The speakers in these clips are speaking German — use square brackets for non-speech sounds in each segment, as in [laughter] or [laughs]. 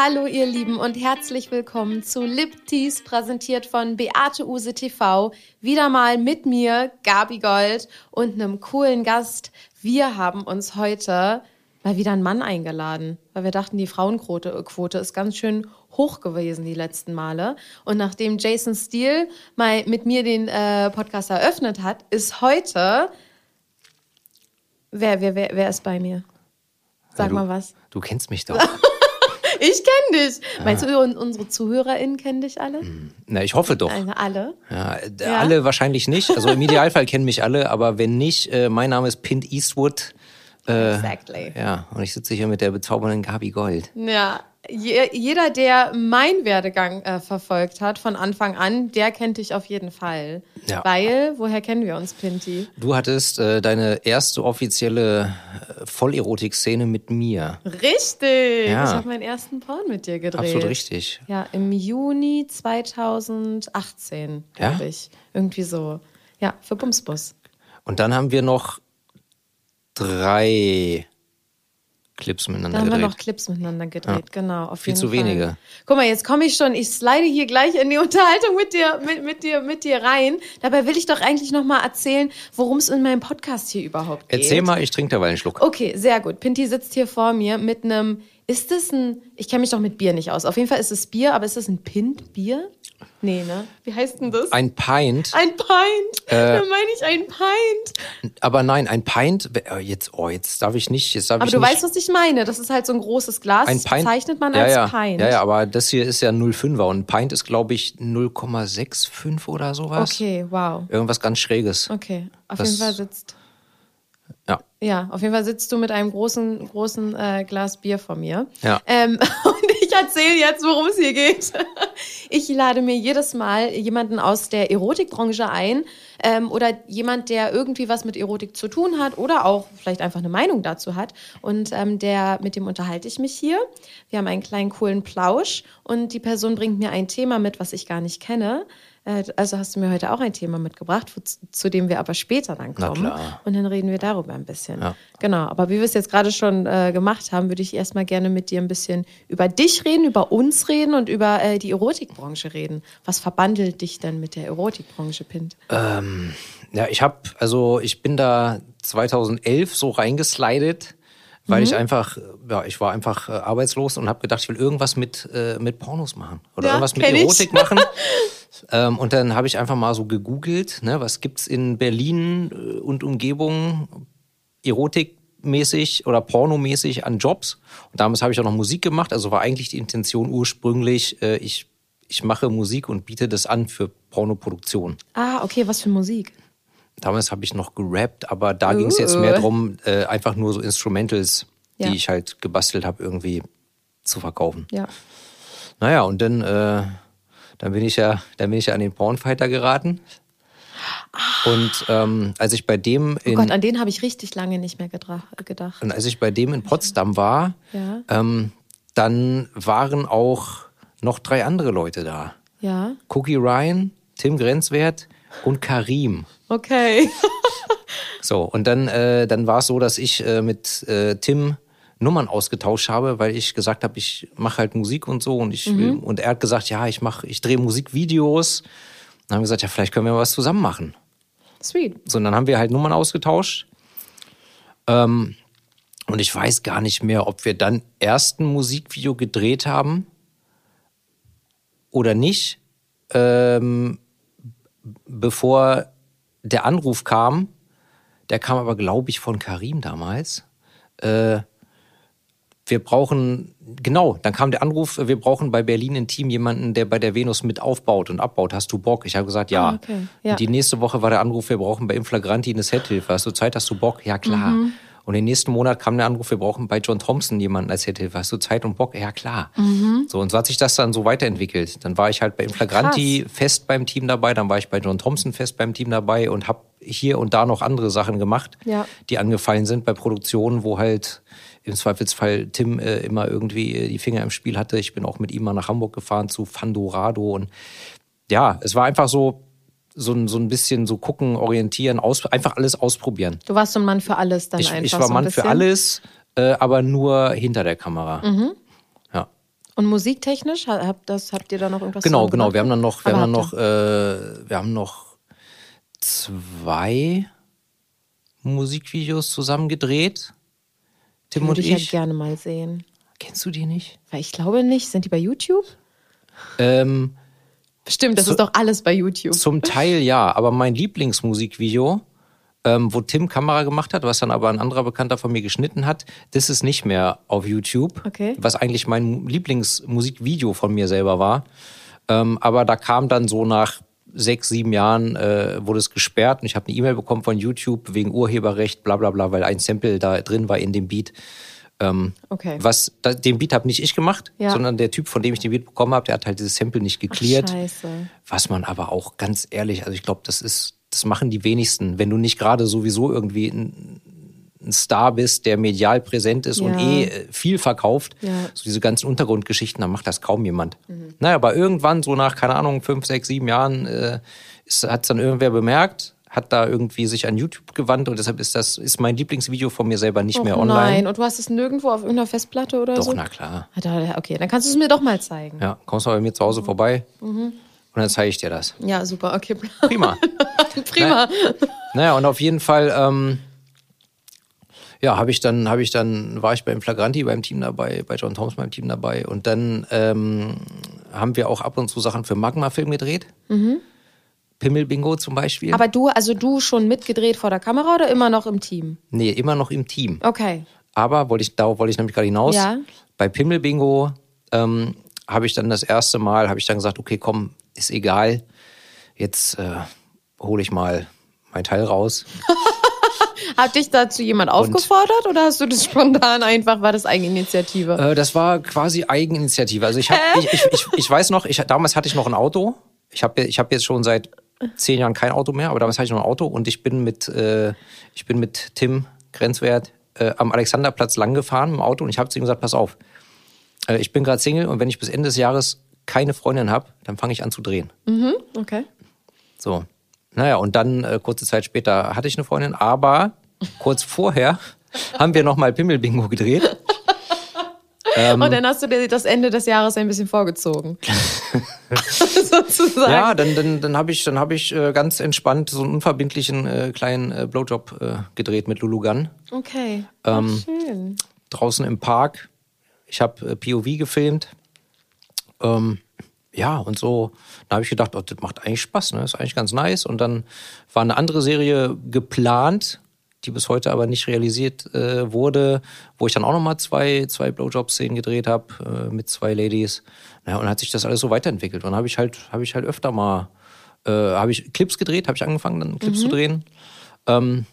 Hallo ihr Lieben und herzlich willkommen zu Lip Teas, präsentiert von Beate Use TV. Wieder mal mit mir, Gabi Gold und einem coolen Gast. Wir haben uns heute mal wieder einen Mann eingeladen, weil wir dachten, die Frauenquote Quote ist ganz schön hoch gewesen die letzten Male. Und nachdem Jason Steele mal mit mir den äh, Podcast eröffnet hat, ist heute wer, wer, wer, wer ist bei mir? Sag Ja, du- mal was. Du kennst mich doch. [laughs] Ich kenne dich. Meinst du, und unsere ZuhörerInnen kennen dich alle? Na, ich hoffe doch. Also alle? Ja, äh, Ja. Alle wahrscheinlich nicht. Also im Idealfall kennen mich alle, aber wenn nicht, äh, mein Name ist Pint Eastwood. Exactly. Ja, und ich sitze hier mit der bezaubernden Gabi Gold. Ja, je, jeder, der meinen Werdegang äh, verfolgt hat von Anfang an, der kennt dich auf jeden Fall. Ja. Weil, woher kennen wir uns, Pinti? Du hattest äh, deine erste offizielle äh, Vollerotik-Szene mit mir. Richtig! Ja. Ich habe meinen ersten Porn mit dir gedreht. Absolut richtig. Ja, im Juni 2018, Ja? glaube ich. Irgendwie so. Ja, für Bumsbus. Und dann haben wir noch drei Clips Da miteinander haben wir gedreht. noch Clips miteinander gedreht, genau. Auf Viel jeden zu Fall. wenige. Guck mal, jetzt komme ich schon, ich slide hier gleich in die Unterhaltung mit dir, mit, mit dir, mit dir rein. Dabei will ich doch eigentlich noch mal erzählen, worum es in meinem Podcast hier überhaupt geht. Erzähl mal, ich trinke dabei einen Schluck. Okay, sehr gut. Pinti sitzt hier vor mir mit einem, ist das ein, ich kenne mich doch mit Bier nicht aus. Auf jeden Fall ist es Bier, aber ist das ein Pint-Bier? Nee, ne? Wie heißt denn das? Ein Pint. Ein Pint. [laughs] Da meine ich ein Pint. Aber nein, ein Pint. äh, Jetzt, oh, jetzt darf ich nicht. Jetzt darf Aber ich du nicht. weißt, was ich meine. Das ist halt so ein großes Glas. ein das Pint bezeichnet man ja, als ja. Pint. Ja, ja, aber das hier ist ja 0,5er und ein Pint ist, glaube ich, 0,65 oder sowas. Okay, wow. Irgendwas ganz Schräges. Okay, auf Das- jeden Fall sitzt. Ja. Ja, auf jeden Fall sitzt du mit einem großen, großen äh, Glas Bier vor mir. Ja. Ähm, [laughs] und ich erzähle jetzt, worum es hier geht. [laughs] Ich lade mir jedes Mal jemanden aus der Erotikbranche ein ähm, oder jemand, der irgendwie was mit Erotik zu tun hat oder auch vielleicht einfach eine Meinung dazu hat. Und ähm, der, mit dem unterhalte ich mich hier. Wir haben einen kleinen coolen Plausch und die Person bringt mir ein Thema mit, was ich gar nicht kenne. Äh, Also hast du mir heute auch ein Thema mitgebracht, zu dem wir aber später dann kommen. Und dann reden wir darüber ein bisschen. Ja. Genau, aber wie wir es jetzt gerade schon äh, gemacht haben, würde ich erstmal gerne mit dir ein bisschen über dich reden, über uns reden und über äh, die Erotikbranche reden. Was verbandelt dich denn mit der Erotikbranche, Pint? Ähm, ja, ich habe, also ich bin da 2011 so reingeslidet, weil Mhm. ich einfach, ja, ich war einfach äh, arbeitslos und habe gedacht, ich will irgendwas mit, äh, mit Pornos machen oder Ja, irgendwas mit ich. Erotik machen. [laughs] ähm, und dann habe ich einfach mal so gegoogelt, ne, was gibt's in Berlin äh, und Umgebung erotikmäßig oder pornomäßig an Jobs. Und damals habe ich auch noch Musik gemacht, also war eigentlich die Intention ursprünglich, äh, ich, ich mache Musik und biete das an für Pornoproduktion. Ah, okay, was für Musik? Damals habe ich noch gerappt, aber da ging es jetzt mehr darum, äh, einfach nur so Instrumentals, Ja. die ich halt gebastelt habe, irgendwie zu verkaufen. Ja. Naja, und dann, äh, dann bin ich ja, dann bin ich ja an den Pornfighter geraten. Und ähm, als ich bei dem Oh in, Gott, an den habe ich richtig lange nicht mehr gedacht. und als ich bei dem in Potsdam war, Ja. ähm, dann waren auch noch drei andere Leute da. Ja, Cookie Ryan, Tim Grenzwert und Karim. okay. [laughs] So, und dann, äh, dann war es so, dass ich äh, mit äh, Tim Nummern ausgetauscht habe, weil ich gesagt habe, ich mache halt Musik und so und ich will, und er hat gesagt, ja, ich mache, ich drehe Musikvideos. Dann haben wir gesagt, ja, vielleicht können wir was zusammen machen. Sweet. So, und dann haben wir halt Nummern ausgetauscht. Ähm, und ich weiß gar nicht mehr, ob wir dann erst ein Musikvideo gedreht haben oder nicht, ähm, bevor der Anruf kam. Der kam aber, glaube ich, von Karim damals. Äh, wir brauchen, genau, dann kam der Anruf, wir brauchen bei Berlin ein Team jemanden, der bei der Venus mit aufbaut und abbaut. Hast du Bock? Ich habe gesagt, ja. Ah, okay. Ja. Und die nächste Woche war der Anruf, wir brauchen bei Inflagranti eine Sethilfe. Hast du Zeit? Hast du Bock? Ja, klar. Mhm. Und den nächsten Monat kam der Anruf, wir brauchen bei John Thompson jemanden als Sethilfe. Hast du Zeit und Bock? Ja, klar. Mhm. So, und so hat sich das dann so weiterentwickelt. Dann war ich halt bei Inflagranti fest beim Team dabei, dann war ich bei John Thompson fest beim Team dabei und habe hier und da noch andere Sachen gemacht, Ja. die angefallen sind bei Produktionen, wo halt im Zweifelsfall Tim äh, immer irgendwie äh, die Finger im Spiel hatte. Ich bin auch mit ihm mal nach Hamburg gefahren zu Fandorado und ja, es war einfach so, so, ein- so ein bisschen so gucken, orientieren, aus, einfach alles ausprobieren. Du warst so ein Mann für alles dann Ich, einfach. ich war so ein Mann für bisschen. alles, äh, aber nur hinter der Kamera. Mhm. Ja. Und musiktechnisch, ha- habt, das, habt ihr da noch irgendwas Genau, genau. Wir haben dann noch, wir Aber haben dann noch, äh, wir haben noch zwei Musikvideos zusammen gedreht. Tim Würde und ich ja ich. gerne mal sehen. Kennst du die nicht? Weil ich glaube nicht. Sind die bei YouTube? Ähm, Stimmt, das So- ist doch alles bei YouTube. zum [laughs] Teil ja, aber mein Lieblingsmusikvideo, ähm, wo Tim Kamera gemacht hat, was dann aber ein anderer Bekannter von mir geschnitten hat, das ist nicht mehr auf YouTube. Okay. Was eigentlich mein Lieblingsmusikvideo von mir selber war. Ähm, aber da kam dann so nach sechs, sieben Jahren, äh, wurde es gesperrt und ich habe eine E-Mail bekommen von YouTube wegen Urheberrecht, bla bla bla, weil ein Sample da drin war in dem Beat. Ähm, Okay. Was, da, den Beat habe nicht ich gemacht, Ja. sondern der Typ, von dem ich den Beat bekommen habe, der hat halt dieses Sample nicht geklärt. Was man aber auch ganz ehrlich, also ich glaube, das ist, das machen die wenigsten. Wenn du nicht gerade sowieso irgendwie ein, ein Star bist, der medial präsent ist und Ja. eh äh, viel verkauft, Ja. so diese ganzen Untergrundgeschichten, dann macht das kaum jemand. Naja, aber irgendwann, so nach, keine Ahnung, fünf, sechs, sieben Jahren, äh, hat es dann irgendwer bemerkt, hat da irgendwie sich an YouTube gewandt und deshalb ist das, ist mein Lieblingsvideo von mir selber nicht Och, mehr online. Nein, und du hast es nirgendwo auf irgendeiner Festplatte oder Doch, so? na klar. Ah, Okay, dann kannst du es mir doch mal zeigen. Ja, kommst du bei mir zu Hause vorbei Mhm. und dann zeige ich dir das. Ja, super, okay. Prima. [laughs] Prima. Naja, und auf jeden Fall, ähm, ja, habe ich dann, habe ich dann, war ich beim Flagranti beim Team dabei, bei John Thomas beim Team dabei und dann ähm, haben wir auch ab und zu Sachen für Magma-Film gedreht. Pimmel-Bingo zum Beispiel. Aber du, also du schon mitgedreht vor der Kamera oder immer noch im Team? nee, immer noch im Team. Okay. Aber wollte ich, darauf wollte ich nämlich gerade hinaus. Ja. Bei Pimmel-Bingo ähm, habe ich dann das erste Mal, habe ich dann gesagt, okay, komm, ist egal. Jetzt äh, hole ich mal mein Teil raus. [laughs] Hat dich dazu jemand aufgefordert oder hast du das spontan einfach, war das Eigeninitiative? Äh, das war quasi Eigeninitiative. Also ich, hab, ich, ich, ich, ich weiß noch, ich, damals hatte ich noch ein Auto. Ich habe ich hab jetzt schon seit zehn Jahren kein Auto mehr, aber damals hatte ich noch ein Auto und ich bin mit, äh, ich bin mit Tim Grenzwert äh, am Alexanderplatz lang gefahren im Auto und ich habe zu ihm gesagt, pass auf, äh, ich bin gerade Single und wenn ich bis Ende des Jahres keine Freundin habe, dann fange ich an zu drehen. Okay. So. Naja, und dann äh, kurze Zeit später hatte ich eine Freundin, aber kurz vorher [laughs] haben wir nochmal Pimmelbingo gedreht. Ähm. Und dann hast du dir das Ende des Jahres ein bisschen vorgezogen. [laughs] Sozusagen. Ja, dann, dann, dann habe ich, dann hab ich äh, ganz entspannt so einen unverbindlichen äh, kleinen äh, Blowjob äh, gedreht mit Lulu Gunn. Okay. Ähm, schön. Draußen im Park. Ich habe äh, POV gefilmt. Ähm, ja, und so, da habe ich gedacht, oh, das macht eigentlich Spaß, ne? ist eigentlich ganz nice. Und dann war eine andere Serie geplant, die bis heute aber nicht realisiert äh, wurde, wo ich dann auch nochmal zwei, zwei Blowjob-Szenen gedreht habe äh, mit zwei Ladies. Naja, und dann hat sich das alles so weiterentwickelt. Und habe ich halt, habe ich halt öfter mal, äh, habe ich Clips gedreht, habe ich angefangen, dann Clips zu drehen. Ähm,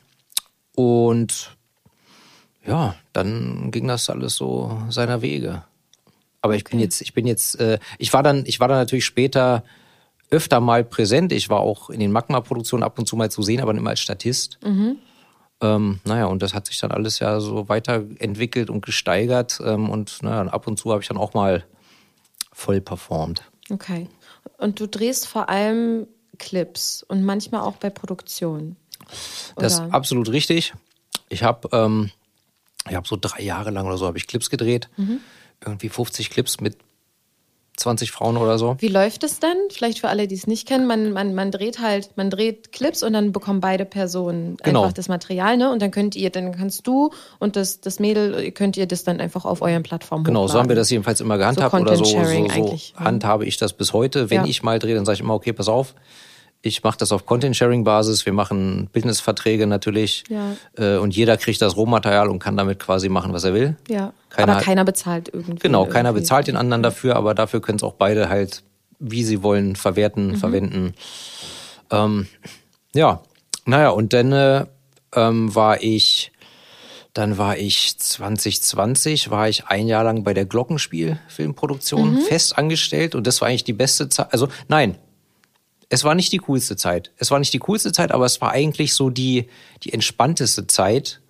und ja, dann ging das alles so seiner Wege. Aber ich bin jetzt, ich bin jetzt, äh, ich war dann, ich war dann natürlich später öfter mal präsent. Ich war auch in den Magma-Produktionen ab und zu mal zu sehen, aber immer als Statist. Ähm, naja, und das hat sich dann alles ja so weiterentwickelt und gesteigert. Ähm, und naja, ab und zu habe ich dann auch mal voll performt. Okay. Und du drehst vor allem Clips und manchmal auch bei Produktionen. Das ist absolut richtig. Ich habe ähm, ich hab so drei Jahre lang oder so habe ich Clips gedreht. Irgendwie 50 Clips mit 20 Frauen oder so. Wie läuft es dann? Vielleicht für alle, die es nicht kennen, man, man, man dreht halt, man dreht Clips und dann bekommen beide Personen Genau. einfach das Material, ne? Und dann könnt ihr, dann kannst du und das, das Mädel, könnt ihr das dann einfach auf euren Plattformen Genau, so haben wir hochladen. das jedenfalls immer gehandhabt oder so, so, so ne? handhabe ich das bis heute. Wenn Ja. ich mal drehe, dann sage ich immer, okay, pass auf, ich mache das auf Content-Sharing-Basis, wir machen Business-Verträge natürlich Ja. äh, und jeder kriegt das Rohmaterial und kann damit quasi machen, was er will. Ja, Keiner aber keiner bezahlt irgendwie. Genau, keiner irgendwie. bezahlt den anderen dafür, aber dafür können es auch beide halt, wie sie wollen, verwerten, Mhm. verwenden. Ähm, ja, naja, und dann äh, ähm, war ich, dann war ich 2020, war ich ein Jahr lang bei der Glockenspiel-Filmproduktion Mhm. fest angestellt und das war eigentlich die beste Zeit. Also nein, es war nicht die coolste Zeit. Es war nicht die coolste Zeit, aber es war eigentlich so die, die entspannteste Zeit,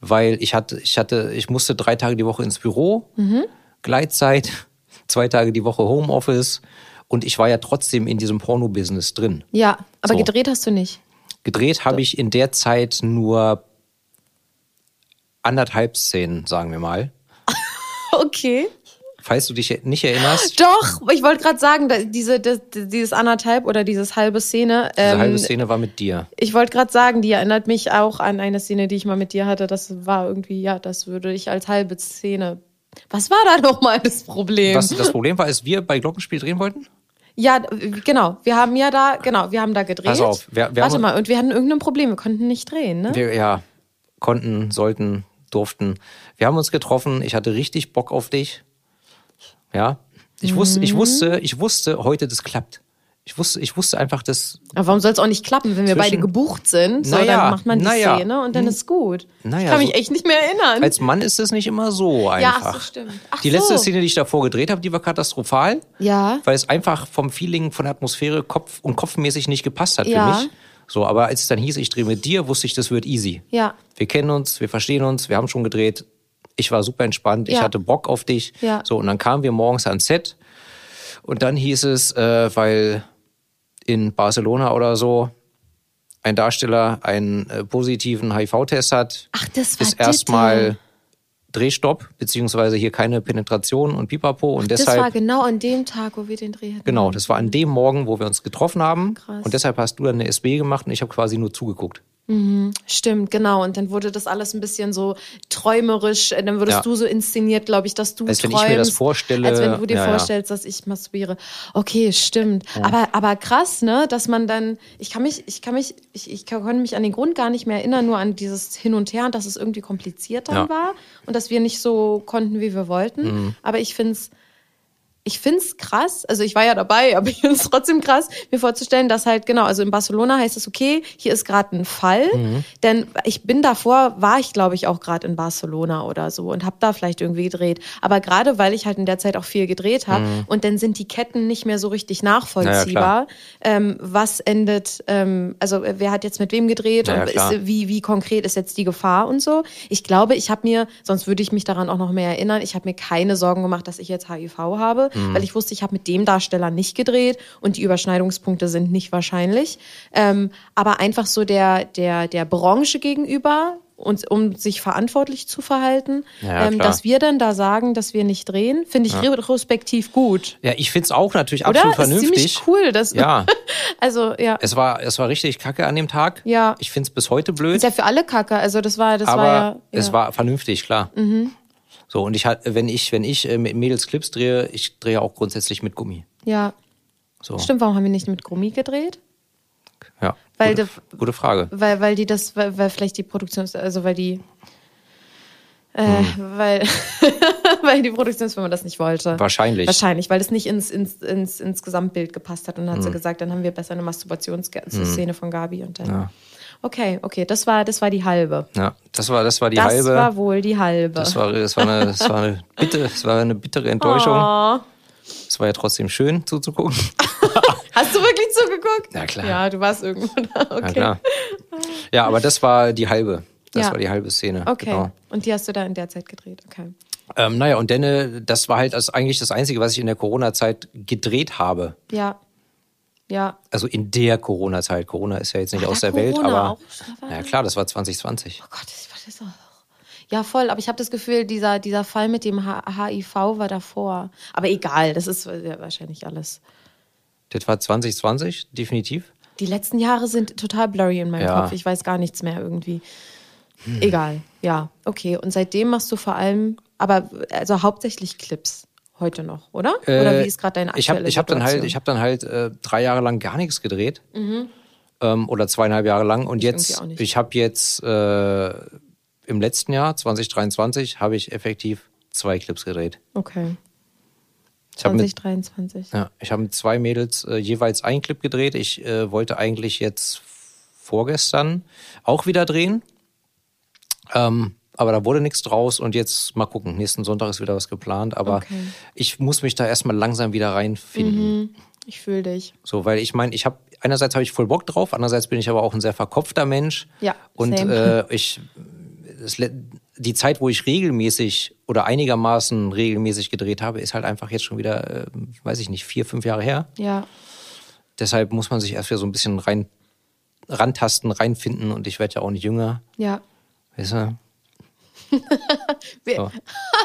weil ich hatte, ich hatte, ich musste drei Tage die Woche ins Büro, Gleitzeit, [laughs] zwei Tage die Woche Homeoffice und ich war ja trotzdem in diesem Porno-Business drin. Ja, aber So. gedreht hast du nicht. Gedreht habe ich in der Zeit nur anderthalb Szenen, sagen wir mal. [laughs] Okay. Falls du dich nicht erinnerst. Doch, ich wollte gerade sagen, diese, das, dieses anderthalb oder dieses halbe Szene. Diese ähm, halbe Szene war mit dir. Ich wollte gerade sagen, die erinnert mich auch an eine Szene, die ich mal mit dir hatte. Das war irgendwie, ja, das würde ich als halbe Szene. Was war da nochmal das Problem? Was das Problem war, ist, wir bei Glockenspiel drehen wollten? Ja, genau. Wir haben ja da, genau, wir haben da gedreht. Pass auf, wir- wir Warte haben- mal, und wir hatten irgendein Problem. Wir konnten nicht drehen, ne? Wir, ja, konnten, sollten, durften. Wir haben uns getroffen. Ich hatte richtig Bock auf dich. Ja. Ich wusste, Mhm. ich wusste, ich wusste, heute das klappt. Ich wusste, ich wusste einfach, dass, Aber warum soll es auch nicht klappen, wenn wir beide gebucht sind? So, Naja, dann macht man die naja. Szene und dann ist gut. Naja, ich kann mich so- echt nicht mehr erinnern. als Mann ist es nicht immer so einfach. ach so, stimmt. Ach die letzte so. Szene, die ich davor gedreht habe, die war katastrophal. Ja. Weil es einfach vom Feeling, von der Atmosphäre Kopf und kopfmäßig nicht gepasst hat Ja. für mich. So, aber als es dann hieß, ich drehe mit dir, wusste ich, das wird easy. Ja. Wir kennen uns, wir verstehen uns, wir haben schon gedreht. Ich war super entspannt, ich Ja. hatte Bock auf dich. Ja. So, und dann kamen wir morgens ans Set und dann hieß es, äh, weil in Barcelona oder so ein Darsteller einen äh, positiven HIV-Test hat, Ach, das war ist erstmal Drehstopp, beziehungsweise hier keine Penetration und Pipapo. Und Das war deshalb, genau an dem Tag, wo wir den Dreh hatten. genau, das war an dem Morgen, wo wir uns getroffen haben. Krass. Und deshalb hast du dann eine SB gemacht und ich habe quasi nur zugeguckt. Stimmt, genau. Und dann wurde das alles ein bisschen so träumerisch. Äh, Dann wurdest Ja. du so inszeniert, glaube ich, dass du Als wenn träumst. ich mir das vorstelle. Als wenn du dir Ja, ja. vorstellst, dass ich masturbiere. Okay, stimmt. Aber, aber krass, ne, dass man dann, ich kann mich, ich kann mich, ich, ich kann mich an den Grund gar nicht mehr erinnern, nur an dieses Hin und Her und dass es irgendwie kompliziert dann Ja. Mhm. war und dass wir nicht so konnten, wie wir wollten. Aber ich finde es ich find's krass, also ich war ja dabei, aber ich find's trotzdem krass, mir vorzustellen, dass halt, genau, also in Barcelona heißt es, okay, hier ist gerade ein Fall, Mhm. denn ich bin davor, war ich glaube ich auch gerade in Barcelona oder so und habe da vielleicht irgendwie gedreht, aber gerade weil ich halt in der Zeit auch viel gedreht habe und dann sind die Ketten nicht mehr so richtig nachvollziehbar, ähm, was endet, ähm, also wer hat jetzt mit wem gedreht Ja, ja, und ist, wie, wie konkret ist jetzt die Gefahr und so. Ich glaube, ich habe mir, sonst würde ich mich daran auch noch mehr erinnern, ich habe mir keine Sorgen gemacht, dass ich jetzt HIV habe, Mhm. weil ich wusste, ich habe mit dem Darsteller nicht gedreht und die Überschneidungspunkte sind nicht wahrscheinlich. Ähm, aber einfach so der, der, der Branche gegenüber und um sich verantwortlich zu verhalten, Ja, ähm, dass wir dann da sagen, dass wir nicht drehen, finde ich retrospektiv gut. Ja, ich find's auch natürlich Oder? absolut Ist vernünftig. ziemlich cool. Das, Ja, [laughs] Also, ja. es war, es war richtig kacke an dem Tag. Ja. Ich find's bis heute blöd. Ist ja für alle Kacke. Also, das war, das aber war ja. es ja. Mhm. war vernünftig, klar. So, und ich wenn ich, wenn ich äh, mit Mädels Clips drehe, ich drehe auch grundsätzlich mit Gummi. Ja. So. Stimmt, warum haben wir nicht mit Gummi gedreht? Ja. Weil gute, der- gute Frage. Weil, weil die das, weil, weil vielleicht die Produktions, also weil die, äh, Hm. weil, [laughs] weil die Produktionsfirma das nicht wollte. Wahrscheinlich. Wahrscheinlich, weil das nicht ins, ins, ins, ins Gesamtbild gepasst hat. Und dann hat sie Hm. gesagt, dann haben wir besser eine Masturbationsszene von Gabi und dann. Okay, okay, das war, das war die halbe. Ja, das war, das war die das halbe. war wohl die halbe. das war, das war eine, das war eine [laughs] bitte, das war eine bittere Enttäuschung. oh. Es war ja trotzdem schön zuzugucken. [laughs] Hast du wirklich zugeguckt? Na klar. Ja, du warst irgendwo da. Okay. Ja, klar. Ja, aber das war die halbe. Das Ja. war die halbe Szene. Okay. Genau. Und die hast du da in der Zeit gedreht. Okay. Ähm, naja, und dann, das war halt das, eigentlich das Einzige, was ich in der Corona-Zeit gedreht habe. Ja. Ja. Also in der Corona-Zeit. Corona ist ja jetzt nicht War aus der Welt, Corona aber. Da war- Ja, klar, das war 2020. Oh Gott, das war das auch. Ja, voll. Aber ich habe das Gefühl, dieser, dieser Fall mit dem H HIV war davor. Aber egal, das ist ja wahrscheinlich alles. Das war 2020, definitiv. Die letzten Jahre sind total blurry in meinem Ja. Kopf. Ich weiß gar nichts mehr irgendwie. Egal. Ja, okay. Und seitdem machst du vor allem, aber also hauptsächlich Clips heute noch, oder? oder wie ist gerade deine aktuelle Ich habe ich hab dann halt, ich hab dann halt äh, drei Jahre lang gar nichts gedreht. Ähm, oder zweieinhalb Jahre lang. Und irgendwie jetzt, ich habe jetzt äh, im letzten Jahr, 2023, habe ich effektiv zwei Clips gedreht. Okay. Ich habe mit, 2023. ja, ich hab mit zwei Mädels äh, jeweils einen Clip gedreht. Ich äh, wollte eigentlich jetzt vorgestern auch wieder drehen. Ähm, aber da wurde nichts draus und jetzt mal gucken. Nächsten Sonntag ist wieder was geplant. Aber Okay. ich muss mich da erstmal langsam wieder reinfinden. Ich fühle dich. So, weil ich meine, ich habe einerseits habe ich voll Bock drauf, andererseits bin ich aber auch ein sehr verkopfter Mensch. Ja, Und äh, ich es, die Zeit, wo ich regelmäßig oder einigermaßen regelmäßig gedreht habe, ist halt einfach jetzt schon wieder, äh, weiß ich nicht, vier, fünf Jahre her. Ja. Deshalb muss man sich erst wieder so ein bisschen rein rantasten, reinfinden und ich werde ja auch nicht jünger. Ja. Weißt du? So.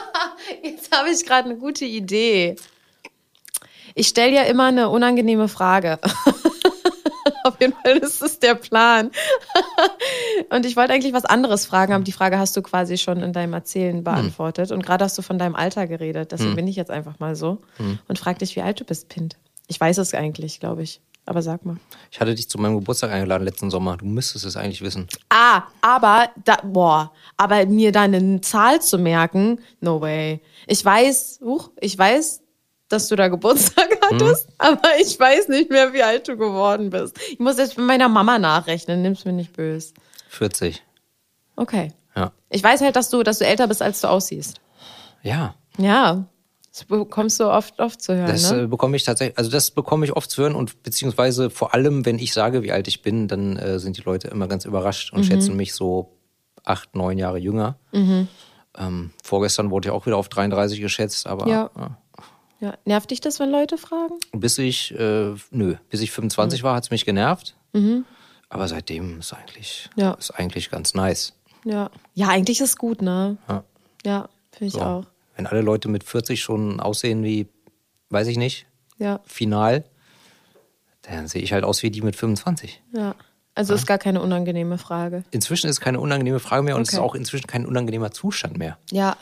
[laughs] Jetzt habe ich gerade eine gute Idee. Ich stelle ja immer eine unangenehme Frage. [laughs] Auf jeden Fall ist es der Plan. [laughs] Und ich wollte eigentlich was anderes fragen, aber die Frage hast du quasi schon in deinem Erzählen beantwortet. Und gerade hast du von deinem Alter geredet. Deswegen bin ich jetzt einfach mal so und frag dich, wie alt du bist, Pint. Ich weiß es eigentlich, glaube ich. Aber sag mal. Ich hatte dich zu meinem Geburtstag eingeladen letzten Sommer. Du müsstest es eigentlich wissen. Ah, aber da, boah, aber mir da eine Zahl zu merken, no way. Ich weiß, huch, ich weiß, dass du da Geburtstag hattest, aber ich weiß nicht mehr, wie alt du geworden bist. Ich muss jetzt mit meiner Mama nachrechnen, nimm's mir nicht böse. 40. Okay. Ja. Ich weiß halt, dass du, dass du älter bist, als du aussiehst. Ja. Ja. Das bekommst du oft, oft zu hören, Das ne? äh, bekomme ich tatsächlich, also das bekomme ich oft zu hören und beziehungsweise vor allem, wenn ich sage, wie alt ich bin, dann äh, sind die Leute immer ganz überrascht Mhm. und schätzen mich so acht, neun Jahre jünger. Ähm, vorgestern wurde ja auch wieder auf 33 geschätzt, aber Ja. ja. Ja. Nervt dich das, wenn Leute fragen? bis ich, äh, nö, bis ich Mhm. 25 war, hat's mich genervt. Aber seitdem ist eigentlich, Ja. ist eigentlich ganz nice. Ja. Ja, eigentlich ist gut, ne? Ja. Ja, finde ich So. auch. Wenn alle Leute mit 40 schon aussehen wie, weiß ich nicht, Ja. final, dann sehe ich halt aus wie die mit 25. Ja. Also ist gar keine unangenehme Frage. Inzwischen ist es keine unangenehme Frage mehr und es ist Okay. auch inzwischen kein unangenehmer Zustand mehr. Ja.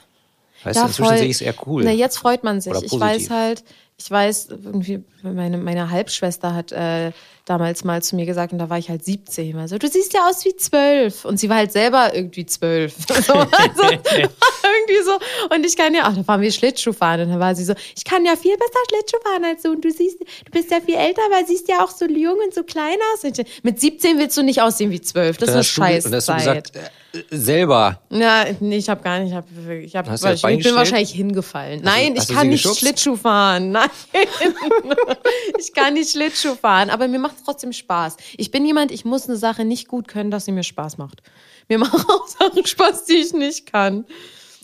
Weißt ja, du, inzwischen voll. sehe ich es eher cool. Na, jetzt freut man sich. Ich weiß halt, ich weiß, irgendwie, meine, meine Halbschwester hat äh, damals mal zu mir gesagt, und da war ich halt 17, also du siehst ja aus wie zwölf. Und sie war halt selber irgendwie zwölf. [laughs] So, also, [laughs] irgendwie so. Und ich kann ja, ach, da waren wir Schlittschuh fahren. Und dann war sie so, ich kann ja viel besser Schlittschuh fahren als du. Und du siehst, du bist ja viel älter, aber siehst ja auch so jung und so klein aus. Und mit 17 willst du nicht aussehen wie zwölf. Das ist eine du, und hast du gesagt, äh, selber. Ja, nee, ich habe gar nicht. Ich, hab, ich, hab, ich Bein bin wahrscheinlich hingefallen. Nein, hast ich du kann sie nicht geschubst? Schlittschuh fahren. [laughs] Nein, ich kann nicht Schlittschuh fahren. Aber mir macht es trotzdem Spaß. Ich bin jemand, ich muss eine Sache nicht gut können, dass sie mir Spaß macht. Mir [laughs] machen auch Sachen Spaß, die ich nicht kann.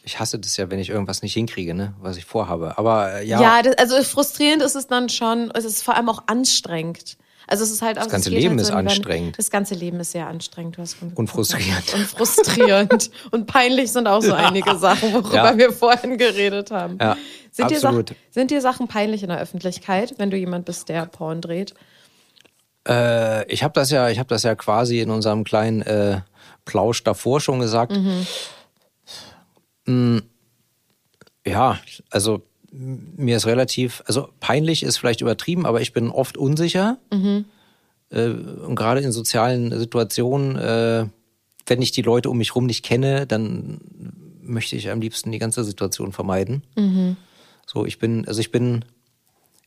Ich hasse das ja, wenn ich irgendwas nicht hinkriege, ne, was ich vorhabe. Aber äh, ja, Ja, das, also frustrierend ist es dann schon. Es ist vor allem auch anstrengend. Also es ist halt auch, ganze es geht Leben halt ist so, wenn- anstrengend. Das ganze Leben ist sehr anstrengend. Du hast Und frustrierend. Und frustrierend. und peinlich sind auch so einige Sachen, worüber Ja. wir vorhin geredet haben. Ja, sind, dir Sachen, absolut. sind dir Sachen peinlich in der Öffentlichkeit, wenn du jemand bist, der Porn dreht? Äh, ich habe das ja, ich habe das ja quasi in unserem kleinen äh, Plausch davor schon gesagt. Mm, ja, also mir ist relativ, also peinlich ist vielleicht übertrieben, aber ich bin oft unsicher. Äh, und gerade in sozialen Situationen, äh, wenn ich die Leute um mich rum nicht kenne, dann möchte ich am liebsten die ganze Situation vermeiden. So, ich bin, also ich bin,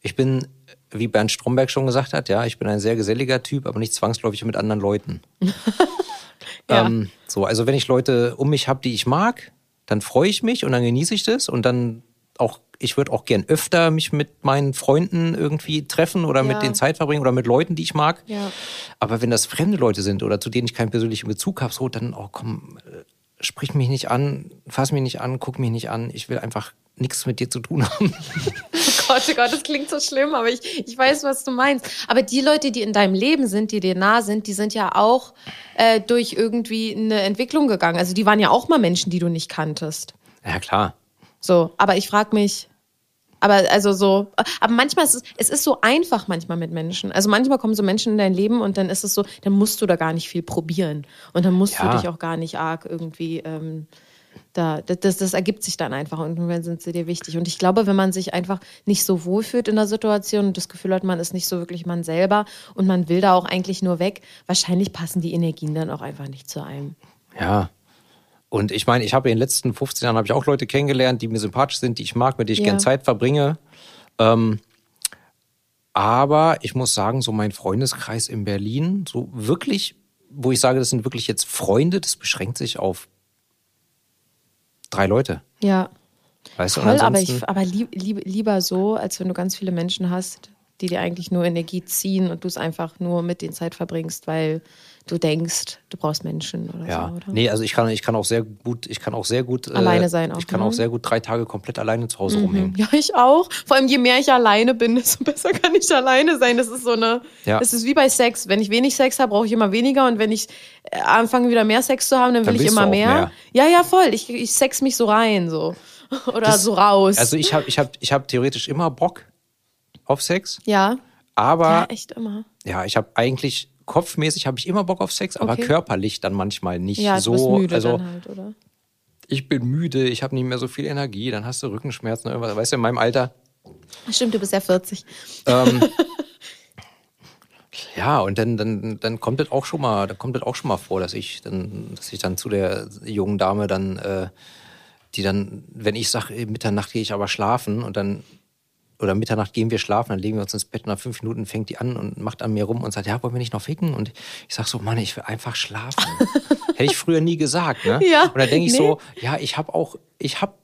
ich bin, wie Bernd Stromberg schon gesagt hat, ja, ich bin ein sehr geselliger Typ, aber nicht zwangsläufig mit anderen Leuten. [laughs] Ja. ähm, so, also wenn ich Leute um mich habe, die ich mag, dann freue ich mich und dann genieße ich das und dann auch, ich würde auch gern öfter mich mit meinen Freunden irgendwie treffen oder Ja. mit denen Zeit verbringen oder mit Leuten, die ich mag. Ja. Aber wenn das fremde Leute sind oder zu denen ich keinen persönlichen Bezug habe, so, dann, oh komm, äh, sprich mich nicht an, fass mich nicht an, guck mich nicht an. Ich will einfach nichts mit dir zu tun haben. [laughs] Oh Gott, oh Gott, das klingt so schlimm, aber ich, ich weiß, was du meinst. Aber die Leute, die in deinem Leben sind, die dir nah sind, die sind ja auch äh, durch irgendwie eine Entwicklung gegangen. Also die waren ja auch mal Menschen, die du nicht kanntest. ja, klar. So, aber ich frage mich, aber also so, aber manchmal ist es, es ist so einfach manchmal mit Menschen. Also manchmal kommen so Menschen in dein Leben und dann ist es so, dann musst du da gar nicht viel probieren und dann musst Ja. du dich auch gar nicht arg irgendwie ähm, da, das, das ergibt sich dann einfach und dann sind sie dir wichtig. Und ich glaube, wenn man sich einfach nicht so wohlfühlt in der Situation und das Gefühl hat, man ist nicht so wirklich man selber und man will da auch eigentlich nur weg, wahrscheinlich passen die Energien dann auch einfach nicht zu einem. Ja. Und ich meine, ich habe in den letzten 15 Jahren habe ich auch Leute kennengelernt, die mir sympathisch sind, die ich mag, mit denen ich Ja. gern Zeit verbringe. Ähm, aber ich muss sagen, so mein Freundeskreis in Berlin, so wirklich, wo ich sage, das sind wirklich jetzt Freunde, das beschränkt sich auf drei Leute. Ja. Weißt du, und Toll, aber, ich, aber lieb, lieb, lieber so, als wenn du ganz viele Menschen hast, die dir eigentlich nur Energie ziehen und du es einfach nur mit denen Zeit verbringst, weil du denkst, du brauchst Menschen oder ja, so, oder? nee, also ich kann, ich kann auch sehr gut, ich kann auch sehr gut äh, Alleine sein auch, Ich kann ne? auch sehr gut drei Tage komplett alleine zu Hause rumhängen. [laughs] Ja, ich auch. Vor allem, je mehr ich alleine bin, [laughs] desto besser kann ich alleine sein. Das ist so eine, Ja. das ist wie bei Sex. Wenn ich wenig Sex habe, brauche ich immer weniger und wenn ich äh, anfange, wieder mehr Sex zu haben, dann will Dann ich immer mehr. mehr. Ja, ja, voll. Ich, ich sex mich so rein, so. [laughs] Oder Das- so raus. Also ich habe ich hab, ich hab theoretisch immer Bock auf Sex, ja. aber Ja, echt immer. ja, ich habe eigentlich kopfmäßig habe ich immer Bock auf Sex, aber Okay. körperlich dann manchmal nicht Ja, so. du bist müde also dann halt, oder? ich bin müde, ich habe nicht mehr so viel Energie, dann hast du Rückenschmerzen, irgendwas. Weißt du, in meinem Alter. Stimmt, du bist ja 40. [laughs] Ja, und dann, dann, dann kommt das auch schon mal, dann kommt das auch schon mal vor, dass ich dann, dass ich dann zu der jungen Dame dann, äh, die dann, wenn ich sage, Mitternacht gehe ich aber schlafen und dann oder Mitternacht gehen wir schlafen, dann legen wir uns ins Bett und nach fünf Minuten fängt die an und macht an mir rum und sagt, ja, wollen wir nicht noch ficken? Und ich sag so, Mann, ich will einfach schlafen. [laughs] Hätte ich früher nie gesagt, ne? Ja, und dann denke ich nee. so, ja, ich habe auch, ich habe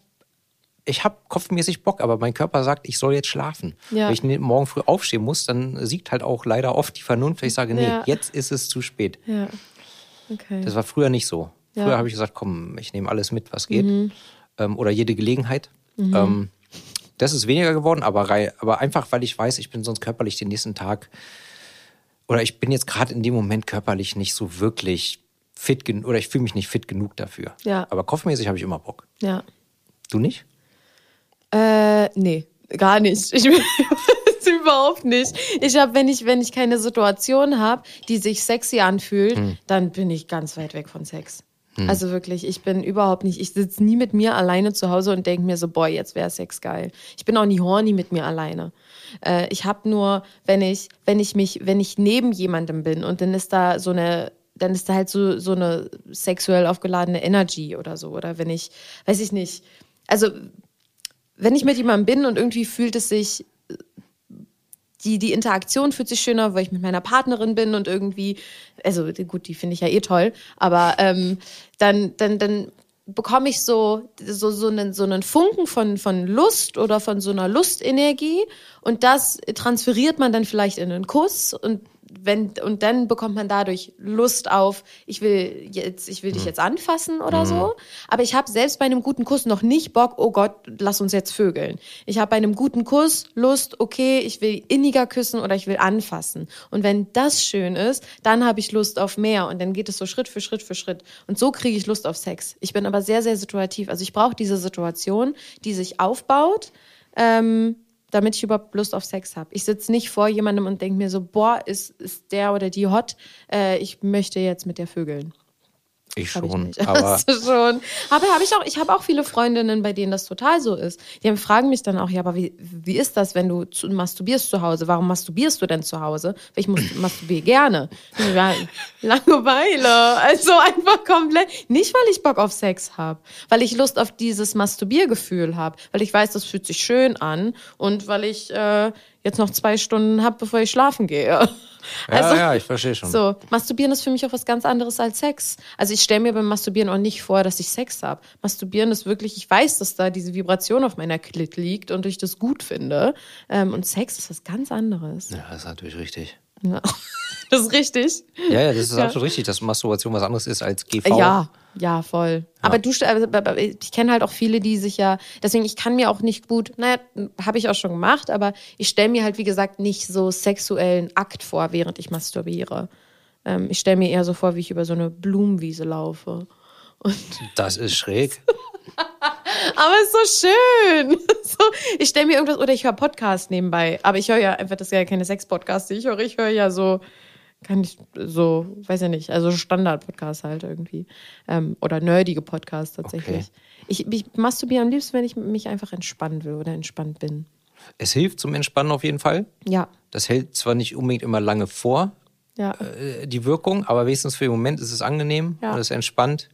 ich habe kopfmäßig Bock, aber mein Körper sagt, ich soll jetzt schlafen. Ja. Wenn ich morgen früh aufstehen muss, dann siegt halt auch leider oft die Vernunft. Ich sage, nee, Ja. jetzt ist es zu spät. Ja. Okay. Das war früher nicht so. Früher habe ich gesagt, komm, ich nehme alles mit, was geht. Mhm. Ähm, oder jede Gelegenheit. Ähm, das ist weniger geworden, aber, aber einfach, weil ich weiß, ich bin sonst körperlich den nächsten Tag oder ich bin jetzt gerade in dem Moment körperlich nicht so wirklich fit genug oder ich fühle mich nicht fit genug dafür. Ja. Aber kopfmäßig habe ich immer Bock. ja. Du nicht? Äh, nee, gar nicht. Ich [laughs] überhaupt nicht. Ich habe, wenn ich, wenn ich keine Situation habe, die sich sexy anfühlt, Hm. dann bin ich ganz weit weg von Sex. Also wirklich, ich bin überhaupt nicht, ich sitze nie mit mir alleine zu Hause und denke mir so, boy, jetzt wäre Sex geil. Ich bin auch nie horny mit mir alleine. Äh, ich habe nur, wenn ich, wenn ich mich, wenn ich neben jemandem bin und dann ist da so eine, dann ist da halt so, so eine sexuell aufgeladene Energy oder so. Oder wenn ich, weiß ich nicht, also wenn ich mit jemandem bin und irgendwie fühlt es sich, die, die Interaktion fühlt sich schöner, weil ich mit meiner Partnerin bin und irgendwie, also gut, die finde ich ja eh toll, aber ähm, dann, dann, dann bekomme ich so, so, so, einen, so einen Funken von, von Lust oder von so einer Lustenergie und das transferiert man dann vielleicht in einen Kuss und wenn, und dann bekommt man dadurch Lust auf, ich will jetzt, ich will dich jetzt anfassen oder so. Aber ich habe selbst bei einem guten Kuss noch nicht Bock, oh Gott, lass uns jetzt vögeln. Ich habe bei einem guten Kuss Lust, okay, ich will inniger küssen oder ich will anfassen. Und wenn das schön ist, dann habe ich Lust auf mehr. Und dann geht es so Schritt für Schritt für Schritt. Und so kriege ich Lust auf Sex. Ich bin aber sehr, sehr situativ. Also ich brauche diese Situation, die sich aufbaut. Ähm, damit ich überhaupt Lust auf Sex habe. Ich sitze nicht vor jemandem und denke mir so, boah, ist, ist der oder die hot, äh, ich möchte jetzt mit der vögeln. Ich Hab ich schon. nicht. [laughs] aber Hast du schon. Aber habe ich auch, ich habe auch viele Freundinnen, bei denen das total so ist. Die haben, fragen mich dann auch, ja, aber wie, wie ist das, wenn du zu, masturbierst zu Hause? Warum masturbierst du denn zu Hause? Weil ich masturbiere gerne. Ja, [laughs] Langeweile. Also einfach komplett. Nicht, weil ich Bock auf Sex habe. Weil ich Lust auf dieses Masturbiergefühl habe. Weil ich weiß, das fühlt sich schön an. Und weil ich äh, jetzt noch zwei Stunden habe, bevor ich schlafen gehe. ja, ja, ich verstehe schon. Also, So, Masturbieren ist für mich auch was ganz anderes als Sex. Also ich stelle mir beim Masturbieren auch nicht vor, dass ich Sex habe. Masturbieren ist wirklich, ich weiß, dass da diese Vibration auf meiner Klit liegt und ich das gut finde. Ähm, und Sex ist was ganz anderes. Ja, das ist natürlich richtig. Ja. [laughs] Das ist richtig. Ja, ja, das ist Ja. absolut richtig, dass Masturbation was anderes ist als GV. Ja, ja, voll. Aber du, aber- aber ich kenne halt auch viele, die sich ja, deswegen, ich kann mir auch nicht gut, naja, habe ich auch schon gemacht, aber ich stelle mir halt, wie gesagt, nicht so sexuellen Akt vor, während ich masturbiere. Ähm, ich stelle mir eher so vor, wie ich über so eine Blumenwiese laufe. Und [laughs] Das ist schräg. [laughs] Aber es ist so schön. [laughs] So, ich stelle mir irgendwas, oder ich höre Podcast nebenbei. Aber ich höre ja einfach, das ist ja keine Sex-Podcasts, die ich höre. Ich höre ja so, kann ich so, weiß ja nicht, also Standard-Podcasts halt irgendwie. Ähm, oder nerdige Podcasts tatsächlich. Okay. Ich, ich masturbiere am liebsten, wenn ich mich einfach entspannen will oder entspannt bin. Es hilft zum Entspannen auf jeden Fall. Ja, Das hält zwar nicht unbedingt immer lange vor, ja. äh, die Wirkung, aber wenigstens für den Moment ist es angenehm Ja. und es ist entspannt.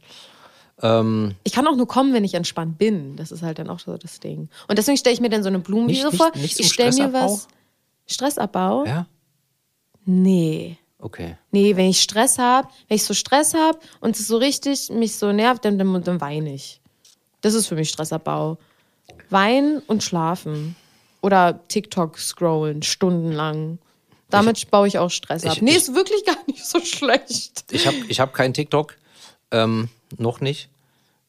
Ähm, Ich kann auch nur kommen, wenn ich entspannt bin. Das ist halt dann auch so das Ding. Und deswegen stelle ich mir dann so eine Blumenwiese Nicht- nicht- vor. nicht zum ich stelle mir was. Stressabbau? ja, Nee. Okay. Nee, wenn ich Stress habe, wenn ich so Stress habe und es so richtig mich so nervt, dann, dann, dann weine ich. Das ist für mich Stressabbau. Weinen und schlafen. Oder TikTok scrollen, stundenlang. Damit baue ich auch Stress ab. ich- Nee, ich- ist wirklich gar nicht so schlecht. Ich habe ich hab keinen TikTok, ähm, noch nicht.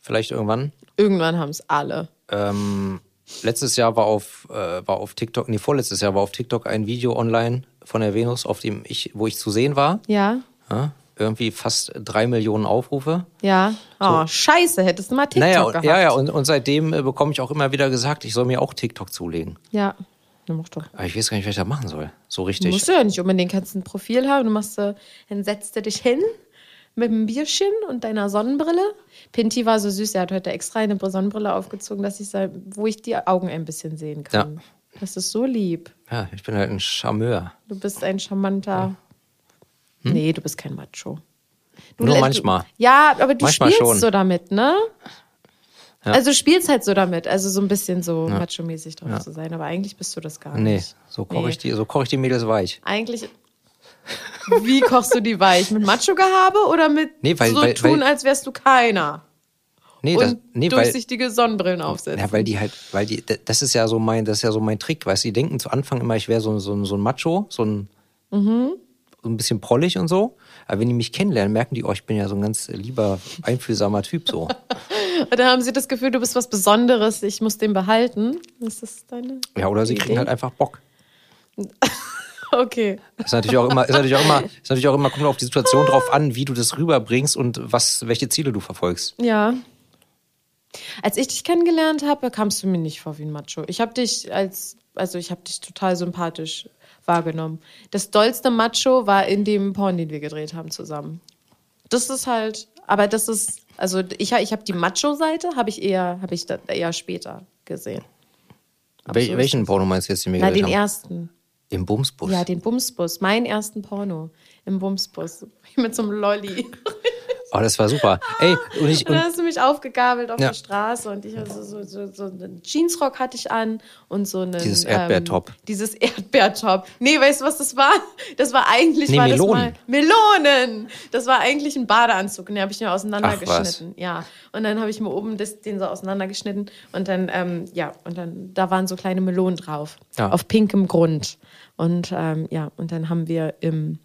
Vielleicht irgendwann. Irgendwann haben es alle. Ähm, letztes Jahr war auf, äh, war auf TikTok, nee, vorletztes Jahr war auf TikTok ein Video online von der Venus, auf dem ich, wo ich zu sehen war. Ja? Ja? irgendwie fast drei Millionen Aufrufe. Ja. Oh, scheiße, hättest du mal TikTok Naja, und, gehabt. ja, ja, und, und seitdem äh, bekomme ich auch immer wieder gesagt, ich soll mir auch TikTok zulegen. Ja. Aber ich weiß gar nicht, was ich da machen soll. So Du richtig. musst ja nicht unbedingt, kannst ein Profil haben, du machst, äh, dann setzt du dich hin mit einem Bierchen und deiner Sonnenbrille. Pinti war so süß, er hat heute extra eine Sonnenbrille aufgezogen, dass ich, wo ich die Augen ein bisschen sehen kann. Ja. Das ist so lieb. Ja, ich bin halt ein Charmeur. Du bist ein charmanter. Nee, du bist kein Macho. Du, Hm? Nur manchmal. Ja, aber du Manchmal spielst schon. so damit, ne? Ja. Also du spielst halt so damit, also so ein bisschen so macho-mäßig drauf Ja. zu sein, aber eigentlich bist du das gar Nee, nicht. so koche Nee. ich, die- so koch ich die Mädels weich. Eigentlich. Wie kochst du die weich? Mit Macho-Gehabe oder mit Nee, weil- so weil- tun, weil- als wärst du keiner? Nee, Und das, nee weil, durchsichtige Sonnenbrillen aufsetzen. ja, weil die halt, weil die, das ist ja so mein, das ist ja so mein Trick, weißt du, die denken zu Anfang immer, ich wäre so, so, so ein Macho, so ein, Mhm. so ein bisschen prollig und so. Aber wenn die mich kennenlernen, merken die, oh, ich bin ja so ein ganz lieber, einfühlsamer Typ so. [laughs] Und dann haben sie das Gefühl, du bist was Besonderes, ich muss den behalten. Ist das deine? Ja, oder sie Idee? kriegen halt einfach Bock. [laughs] Okay. Ist natürlich auch immer, ist natürlich auch immer, ist natürlich auch immer, kommt auf die Situation drauf an, wie du das rüberbringst und was, welche Ziele du verfolgst. Ja. Als ich dich kennengelernt habe, kamst du mir nicht vor wie ein Macho. Ich habe dich als, also ich habe dich total sympathisch wahrgenommen. Das dollste Macho war in dem Porn, den wir gedreht haben zusammen. Das ist halt, aber das ist, also ich, ich habe die Macho-Seite, habe ich eher, habe ich eher später gesehen. Wel welchen Porno meinst du jetzt, den wir Na, den haben? ersten. Im Bumsbus. Ja, den Bumsbus. Meinen ersten Porno. Im Bumsbus. [laughs] Mit so einem Lolli. Oh, das war super. Ey, und ich, [laughs] Und dann hast du mich aufgegabelt auf Ja. der Straße und ich also so, so, so einen Jeansrock hatte ich an und so einen. Dieses Erdbeertop. Ähm, dieses Erdbeertop. Nee, weißt du, was das war? Das war eigentlich. Nee, war Melonen. Das mal, Melonen! Das war eigentlich ein Badeanzug und den habe ich mir Ach, auseinandergeschnitten. Ja. Und dann habe ich mir oben das, den so auseinandergeschnitten und dann, ähm, ja, und dann, da waren so kleine Melonen drauf. Ja. Auf pinkem Grund. Und ähm, ja, und dann haben wir im,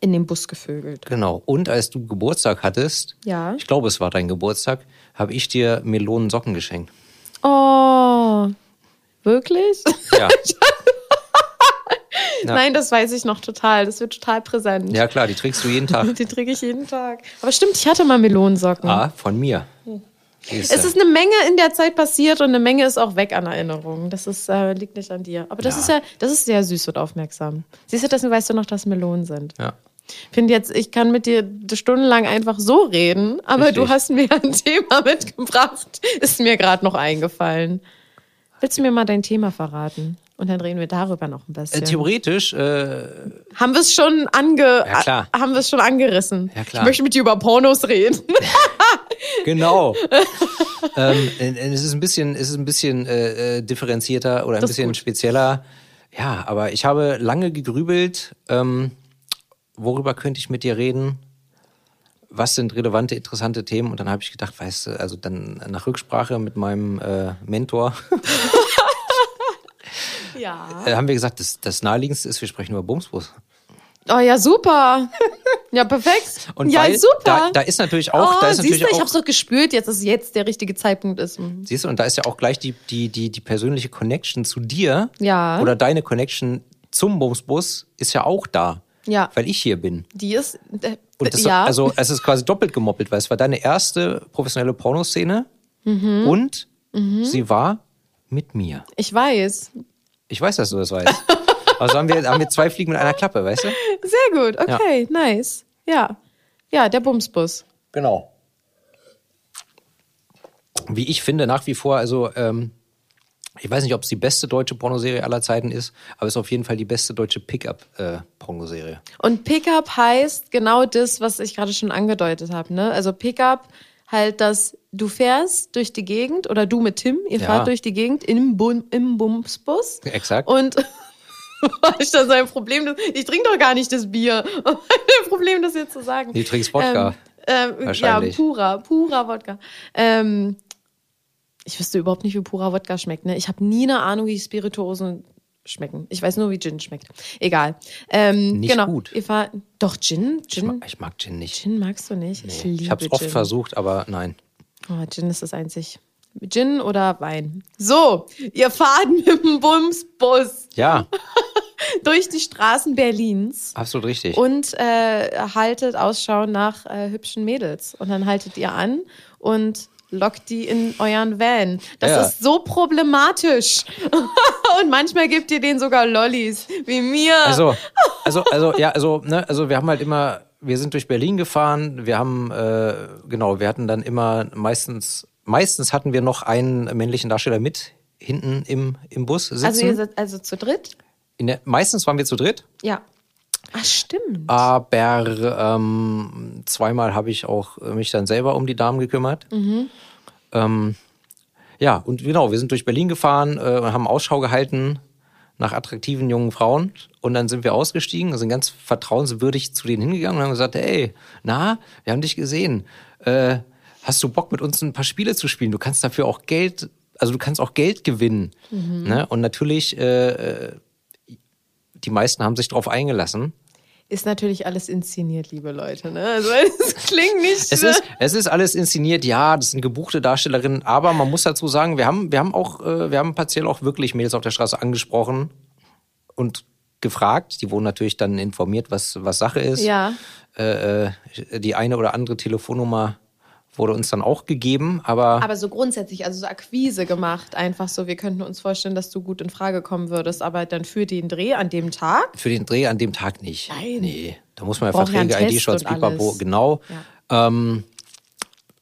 in dem Bus gevögelt. genau. Und als du Geburtstag hattest, Ja. ich glaube, es war dein Geburtstag, habe ich dir Melonensocken geschenkt. Oh, wirklich? Ja. [laughs] Ja. Nein, das weiß ich noch total. Das wird total präsent. ja, klar, die trägst du jeden Tag. [laughs] Die träge ich jeden Tag. Aber stimmt, ich hatte mal Melonensocken. Ah, von mir. Siehste. Es ist eine Menge in der Zeit passiert und eine Menge ist auch weg an Erinnerungen. Das ist, äh, liegt nicht an dir. Aber das Ja. ist ja, das ist sehr süß und aufmerksam. Siehst du, deswegen weißt du noch, dass Melonen sind. ja. finde jetzt, ich kann mit dir stundenlang einfach so reden, aber Richtig. du hast mir [laughs] ein Thema mitgebracht. Ist mir gerade noch eingefallen. Willst du mir mal dein Thema verraten? Und dann reden wir darüber noch ein Äh, bisschen. theoretisch, äh, haben wir es schon ange Ja, klar. haben wir es schon angerissen? Ja, klar. Ich möchte mit dir über Pornos reden. [laughs] genau. [laughs] ähm, äh, es ist ein bisschen, es ist ein bisschen äh, äh, differenzierter oder ein Das bisschen gut. spezieller. Ja, aber ich habe lange gegrübelt, ähm, worüber könnte ich mit dir reden? Was sind relevante, interessante Themen? Und dann habe ich gedacht, weißt du, also dann nach Rücksprache mit meinem äh, Mentor [laughs] ja. äh, haben wir gesagt, das, das naheliegendste ist, wir sprechen über Bumsbus. Oh ja, super. Ja, perfekt. Und ja, weil super. Da, da ist natürlich auch, oh, da ist siehst natürlich du, ich auch, hab's doch gespürt, jetzt ist jetzt der richtige Zeitpunkt ist. Siehst du, und da ist ja auch gleich die, die, die, die persönliche Connection zu dir. Ja. Oder deine Connection zum Bumsbus ist ja auch da. Ja. Weil ich hier bin. Die ist äh, Und das, ja. also es ist quasi doppelt gemoppelt, weil es war deine erste professionelle Pornoszene Mhm. und sie war mit mir. ich weiß. Ich weiß, dass du das weißt. [laughs] Also haben wir, haben wir zwei Fliegen mit einer Klappe, weißt du? Sehr gut. Okay, nice. Ja. Ja, der Bumsbus. Genau. Wie ich finde, nach wie vor, also ähm, ich weiß nicht, ob es die beste deutsche Pornoserie aller Zeiten ist, aber es ist auf jeden Fall die beste deutsche Pickup-Pornoserie. Und Pickup heißt genau das, was ich gerade schon angedeutet habe. Ne? Also Pickup halt, dass du fährst durch die Gegend oder du mit Tim, ihr Ja. fahrt durch die Gegend im, Bum, im Bumsbus. Exakt. Und ich dann so ein Problem, das- ich trinke doch gar nicht das Bier. [laughs] ein Problem, das jetzt zu sagen. Du trinkst Wodka. Ähm, ähm, ja, purer, purer Wodka. Ähm, ich wüsste überhaupt nicht, wie purer Wodka schmeckt. Ne? Ich habe nie eine Ahnung, wie Spirituosen schmecken. Ich weiß nur, wie Gin schmeckt. Egal. Ähm, Nicht genau. gut. Fahrt, doch, Gin? ich, Gin, mag, ich mag Gin nicht. Gin magst du nicht? Ich liebe Ich habe es oft versucht, aber nein. Oh, Gin ist das einzig. Gin oder Wein? So, ihr fahrt [laughs] mit dem Bumsbus. Ja, [laughs] durch die Straßen Berlins Absolut richtig. und äh, haltet Ausschau nach äh, hübschen Mädels. Und dann haltet ihr an und lockt die in euren Van. Das Ja. ist so problematisch. [laughs] und manchmal gebt ihr denen sogar Lollis, wie mir. Also, also, also, ja, also, ne, also wir haben halt immer, wir sind durch Berlin gefahren, wir haben, äh, genau, wir hatten dann immer meistens, meistens hatten wir noch einen männlichen Darsteller mit hinten im, im Bus sitzen. also ihr seid also zu dritt? In der, meistens waren wir zu dritt, Ja. Ach, stimmt. aber ähm, zweimal habe ich auch mich dann selber um die Damen gekümmert. Ähm, ja, und genau, wir sind durch Berlin gefahren äh, und haben Ausschau gehalten nach attraktiven jungen Frauen. Und dann sind wir ausgestiegen, sind ganz vertrauenswürdig zu denen hingegangen und haben gesagt, ey, na, wir haben dich gesehen. Äh, hast du Bock, mit uns ein paar Spiele zu spielen? Du kannst dafür auch Geld, also du kannst auch Geld gewinnen. Ne? Und natürlich, äh, äh, die meisten haben sich darauf eingelassen. Ist natürlich alles inszeniert, liebe Leute. Ne? Also es [laughs] klingt nicht. Es ist, es ist alles inszeniert, ja, das sind gebuchte Darstellerinnen, aber man muss dazu sagen, wir haben, wir haben auch, äh, wir haben partiell auch wirklich Mädels auf der Straße angesprochen und gefragt. Die wurden natürlich dann informiert, was, was Sache ist. Ja. Äh, äh, die eine oder andere Telefonnummer wurde uns dann auch gegeben, aber, Aber so grundsätzlich, also so Akquise gemacht, einfach so, wir könnten uns vorstellen, dass du gut in Frage kommen würdest, aber dann für den Dreh an dem Tag. für den Dreh an dem Tag nicht. Nein. Nee, da muss man ja ja Verträge, ID-Shots, pipapo, genau. Ähm,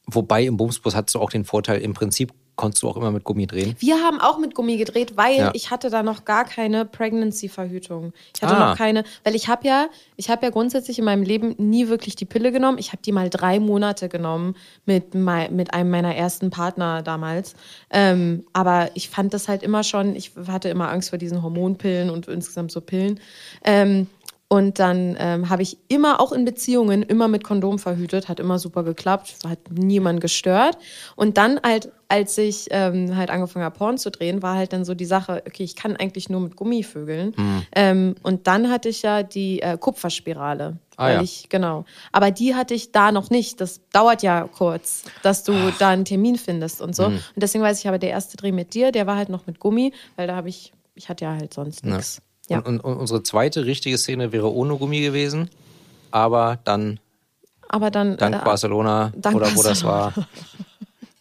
wobei im Bumsbus hast du auch den Vorteil, im Prinzip konntest du auch immer mit Gummi drehen. Wir haben auch mit Gummi gedreht, weil Ja. ich hatte da noch gar keine Pregnancy-Verhütung. Ich hatte Ah. noch keine, weil ich habe ja, ich habe ja grundsätzlich in meinem Leben nie wirklich die Pille genommen. Ich habe die mal drei Monate genommen mit, mit einem meiner ersten Partner damals. Ähm, aber ich fand das halt immer schon, ich hatte immer Angst vor diesen Hormonpillen und insgesamt so Pillen. Ähm, und dann ähm, habe ich immer, auch in Beziehungen, immer mit Kondom verhütet, hat immer super geklappt, hat niemand gestört. Und dann halt, als ich ähm, halt angefangen habe, Porn zu drehen, war halt dann so die Sache, okay, ich kann eigentlich nur mit Gummi vögeln. Hm. Ähm, und dann hatte ich ja die äh, Kupferspirale. Ah, weil ja. ich, genau. Aber die hatte ich da noch nicht. Das dauert ja kurz, dass du da einen Termin findest und so. Hm. Und deswegen weiß ich aber, der erste Dreh mit dir, der war halt noch mit Gummi, weil da habe ich, ich hatte ja halt sonst nichts. Ja. Und, und, und unsere zweite richtige Szene wäre ohne Gummi gewesen, aber dann Aber dann. dank äh, Barcelona dank oder wo das war.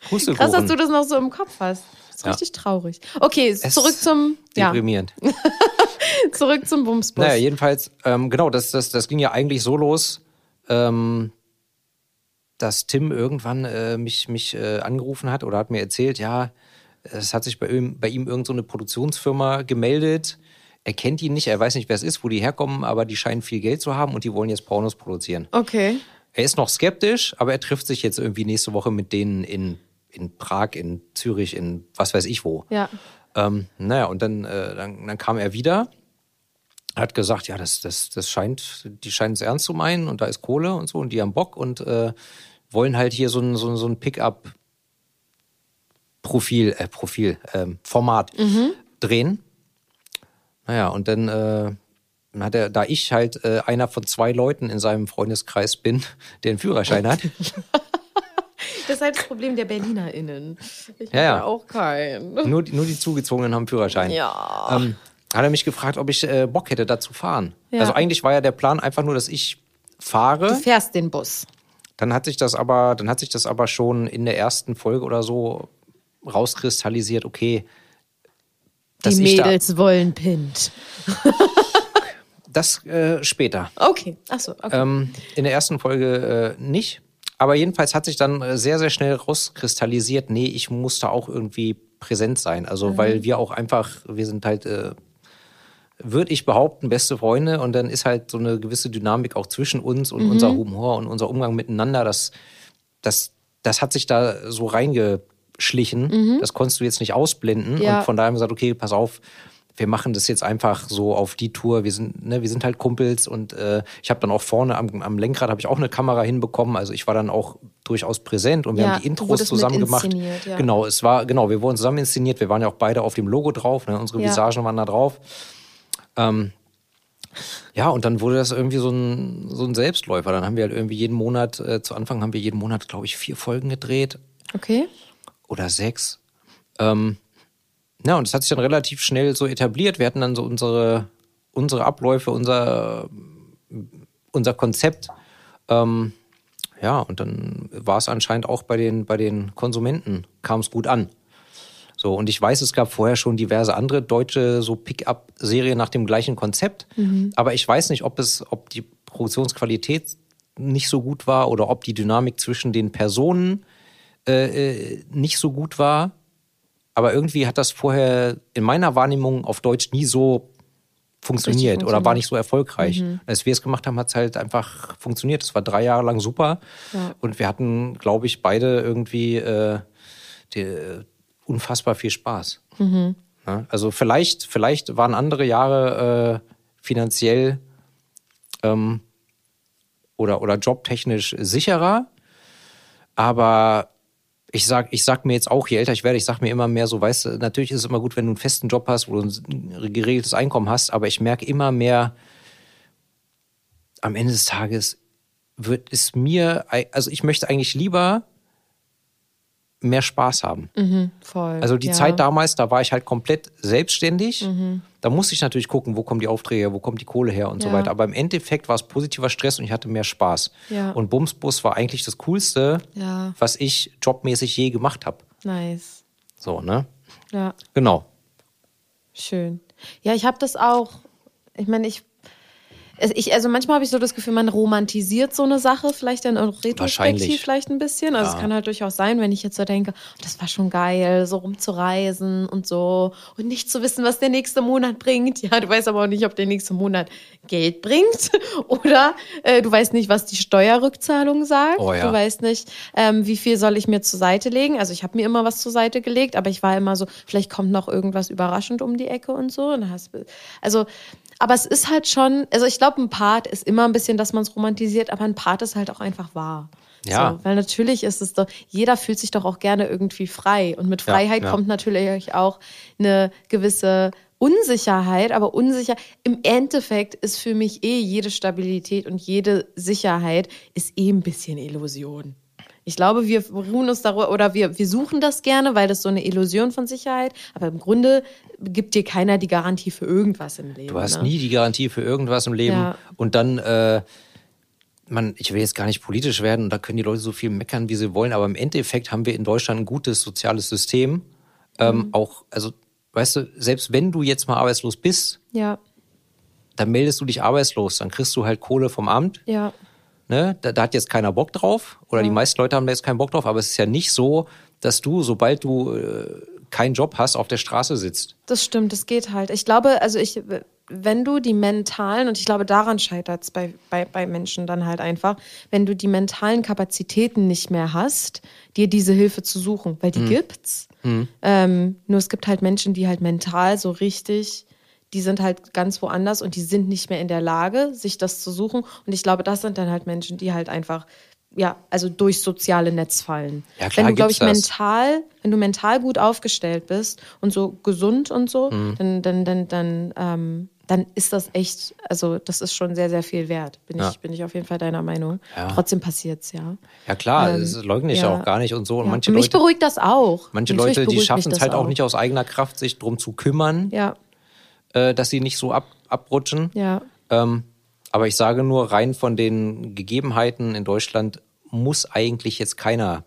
Krass, dass du das noch so im Kopf hast. Das ist Ja. richtig traurig. Okay, Es zurück zum, ja, Deprimierend. [laughs] zurück zum Bumsbus. Naja, jedenfalls, ähm, genau, das, das, das ging ja eigentlich so los, ähm, dass Tim irgendwann äh, mich, mich äh, angerufen hat oder hat mir erzählt, ja, es hat sich bei ihm, bei ihm irgend so eine Produktionsfirma gemeldet. Er kennt ihn nicht, er weiß nicht, wer es ist, wo die herkommen, aber die scheinen viel Geld zu haben und die wollen jetzt Pornos produzieren. Okay. Er ist noch skeptisch, aber er trifft sich jetzt irgendwie nächste Woche mit denen in, in Prag, in Zürich, in was weiß ich wo. Ja. Ähm, naja, und dann, äh, dann, dann kam er wieder, hat gesagt, ja, das, das, das scheint, die scheinen es ernst zu meinen und da ist Kohle und so und die haben Bock und äh, wollen halt hier so ein, so ein, so ein Pickup-Profil, äh, Profil, ähm, Format drehen. Naja, und dann äh, hat er, da ich halt äh, einer von zwei Leuten in seinem Freundeskreis bin, [laughs] der einen Führerschein hat, [laughs] Das ist halt das Problem der BerlinerInnen. Ich Ja, ja. habe auch keinen. nur, die- nur die Zugezogenen haben Führerschein. Ja. ähm, hat er mich gefragt, ob ich äh, Bock hätte, da zu fahren. Ja. Also eigentlich war ja der Plan einfach nur, dass ich fahre. Du fährst den Bus. Dann hat sich das aber, dann hat sich das aber schon in der ersten Folge oder so rauskristallisiert, okay, Die ich da, Mädels wollen Pint. [laughs] das äh, später. Okay. Achso, okay. Ähm, in der ersten Folge äh, nicht. Aber jedenfalls hat sich dann äh, sehr, sehr schnell rauskristallisiert, nee, ich muss da auch irgendwie präsent sein. Also, weil wir auch einfach, wir sind halt, äh, würde ich behaupten, beste Freunde und dann ist halt so eine gewisse Dynamik auch zwischen uns und unser Humor und unser Umgang miteinander, das, das, das hat sich da so reingeschlichen. Das konntest du jetzt nicht ausblenden. Ja. Und von daher haben wir gesagt, okay, pass auf, wir machen das jetzt einfach so auf die Tour. Wir sind, ne, wir sind halt Kumpels und äh, ich habe dann auch vorne am, am Lenkrad habe ich auch eine Kamera hinbekommen. Also ich war dann auch durchaus präsent und wir Ja, haben die Intros zusammen gemacht. ja. Genau, es war genau, wir wurden zusammen inszeniert. Wir waren ja auch beide auf dem Logo drauf. Ne? Unsere Ja. Visagen waren da drauf. Ähm, ja, und dann wurde das irgendwie so ein, so ein Selbstläufer. Dann haben wir halt irgendwie jeden Monat, äh, zu Anfang haben wir jeden Monat, glaube ich, vier Folgen gedreht okay. Oder sechs. Ähm, ja, und das hat sich dann relativ schnell so etabliert. Wir hatten dann so unsere, unsere Abläufe, unser, unser Konzept. Ähm, ja, und dann war es anscheinend auch bei den, bei den Konsumenten, kam es gut an. So, und ich weiß, es gab vorher schon diverse andere deutsche so Pick-up-Serien nach dem gleichen Konzept. Mhm. Aber ich weiß nicht, ob es, ob die Produktionsqualität nicht so gut war oder ob die Dynamik zwischen den Personen äh nicht so gut war. Aber irgendwie hat das vorher in meiner Wahrnehmung auf Deutsch nie so funktioniert, oder war nicht so erfolgreich. Mhm. Als wir es gemacht haben, hat es halt einfach funktioniert. Es war drei Jahre lang super. Ja. Und wir hatten, glaube ich, beide irgendwie äh, die, unfassbar viel Spaß. Mhm. Ja, also vielleicht, vielleicht waren andere Jahre äh, finanziell ähm, oder, oder jobtechnisch sicherer, aber ich sag, ich sag mir jetzt auch, je älter ich werde, ich sag mir immer mehr so, weißt du, natürlich ist es immer gut, wenn du einen festen Job hast, wo du ein geregeltes Einkommen hast, aber ich merke immer mehr, am Ende des Tages wird es mir, also ich möchte eigentlich lieber mehr Spaß haben. Mhm, voll. Also die ja. Zeit damals, da war ich halt komplett selbstständig. Mhm. Da musste ich natürlich gucken, wo kommen die Aufträge, wo kommt die Kohle her und ja. so weiter. Aber im Endeffekt war es positiver Stress und ich hatte mehr Spaß. Ja. Und Bumsbus war eigentlich das Coolste, was ich jobmäßig je gemacht habe. Nice. So, ne? Ja. Genau. Schön. Ja, ich habe das auch. Ich meine, ich ich, also manchmal habe ich so das Gefühl, man romantisiert so eine Sache vielleicht dann auch retrospektiv vielleicht ein bisschen. Also ja. es kann halt durchaus sein, wenn ich jetzt so denke, oh, das war schon geil, so rumzureisen und so und nicht zu wissen, was der nächste Monat bringt. Ja, du weißt aber auch nicht, ob der nächste Monat Geld bringt [laughs] oder äh, du weißt nicht, was die Steuerrückzahlung sagt. Oh, ja. Du weißt nicht, ähm, wie viel soll ich mir zur Seite legen. Also ich habe mir immer was zur Seite gelegt, aber ich war immer so, vielleicht kommt noch irgendwas überraschend um die Ecke und so. Und hast, also aber es ist halt schon, also ich glaube, ein Part ist immer ein bisschen, dass man es romantisiert, aber ein Part ist halt auch einfach wahr. Ja. So, weil natürlich ist es doch, jeder fühlt sich doch auch gerne irgendwie frei. Und mit Freiheit ja, ja. kommt natürlich auch eine gewisse Unsicherheit, aber unsicher. Im Endeffekt ist für mich eh jede Stabilität und jede Sicherheit ist eh ein bisschen Illusion. Ich glaube, wir ruhen uns darüber oder wir, wir suchen das gerne, weil das so eine Illusion von Sicherheit. Aber im Grunde gibt dir keiner die Garantie für irgendwas im Leben. Du hast ne? nie die Garantie für irgendwas im Leben. Ja. Und dann, äh, man, ich will jetzt gar nicht politisch werden und da können die Leute so viel meckern, wie sie wollen. Aber im Endeffekt haben wir in Deutschland ein gutes soziales System. Ähm, mhm. Auch, also, weißt du, selbst wenn du jetzt mal arbeitslos bist, ja. dann meldest du dich arbeitslos, dann kriegst du halt Kohle vom Amt. Ja Ne? Da, da hat jetzt keiner Bock drauf oder ja. die meisten Leute haben da jetzt keinen Bock drauf, aber es ist ja nicht so, dass du, sobald du äh, keinen Job hast, auf der Straße sitzt. Das stimmt, das geht halt. Ich glaube, also ich, wenn du die mentalen, und ich glaube, daran scheitert es bei, bei, bei Menschen dann halt einfach, wenn du die mentalen Kapazitäten nicht mehr hast, dir diese Hilfe zu suchen, weil die mhm. gibt's. Mhm. Ähm, nur es gibt halt Menschen, die halt mental so richtig die sind halt ganz woanders und die sind nicht mehr in der Lage, sich das zu suchen. Und ich glaube, das sind dann halt Menschen, die halt einfach, ja, also durchs soziale Netz fallen. Ja, klar, wenn du, glaube ich, das. mental, wenn du mental gut aufgestellt bist und so gesund und so, mhm. dann, dann, dann, dann, ähm, dann ist das echt, also das ist schon sehr, sehr viel wert. Bin, ja. ich, bin ich auf jeden Fall deiner Meinung. Ja. Trotzdem passiert's, ja. Ja klar, ähm, das leugne ich ja. auch gar nicht und so. Und manche Mich Leute, beruhigt das auch. Manche Leute, die schaffen es halt auch nicht aus eigener Kraft, sich drum zu kümmern. Ja äh, dass sie nicht so ab, abrutschen. Ja. Ähm, aber ich sage nur, rein von den Gegebenheiten in Deutschland muss eigentlich jetzt keiner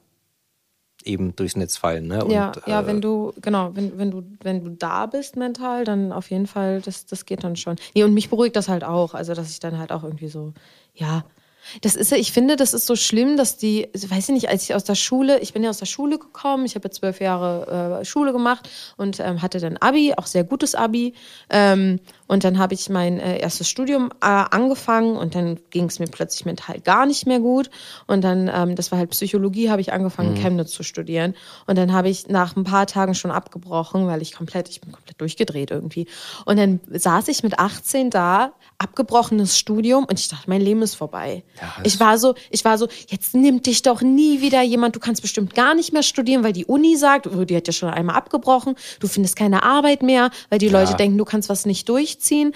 eben durchs Netz fallen. Ne? Und, ja, ja, äh, wenn du, genau, wenn, wenn du, wenn du da bist mental, dann auf jeden Fall, das, das geht dann schon. Nee, und mich beruhigt das halt auch. Also, dass ich dann halt auch irgendwie so, ja, das ist ja, ich finde, das ist so schlimm, dass die, weiß ich nicht, als ich aus der Schule, ich bin ja aus der Schule gekommen, ich habe ja zwölf Jahre äh, Schule gemacht und ähm, hatte dann Abi, auch sehr gutes Abi. Ähm, und dann habe ich mein äh, erstes Studium äh, angefangen und dann ging es mir plötzlich mental gar nicht mehr gut. Und dann, ähm, das war halt Psychologie, habe ich angefangen, mhm. Chemnitz zu studieren. Und dann habe ich nach ein paar Tagen schon abgebrochen, weil ich komplett, ich bin komplett durchgedreht irgendwie. Und dann saß ich mit 18 da, abgebrochenes Studium und ich dachte, mein Leben ist vorbei. Ja, ich war so, ich war so, jetzt nimmt dich doch nie wieder jemand, du kannst bestimmt gar nicht mehr studieren, weil die Uni sagt, oh, die hat ja schon einmal abgebrochen, du findest keine Arbeit mehr, weil die Leute denken, du kannst was nicht durchziehen.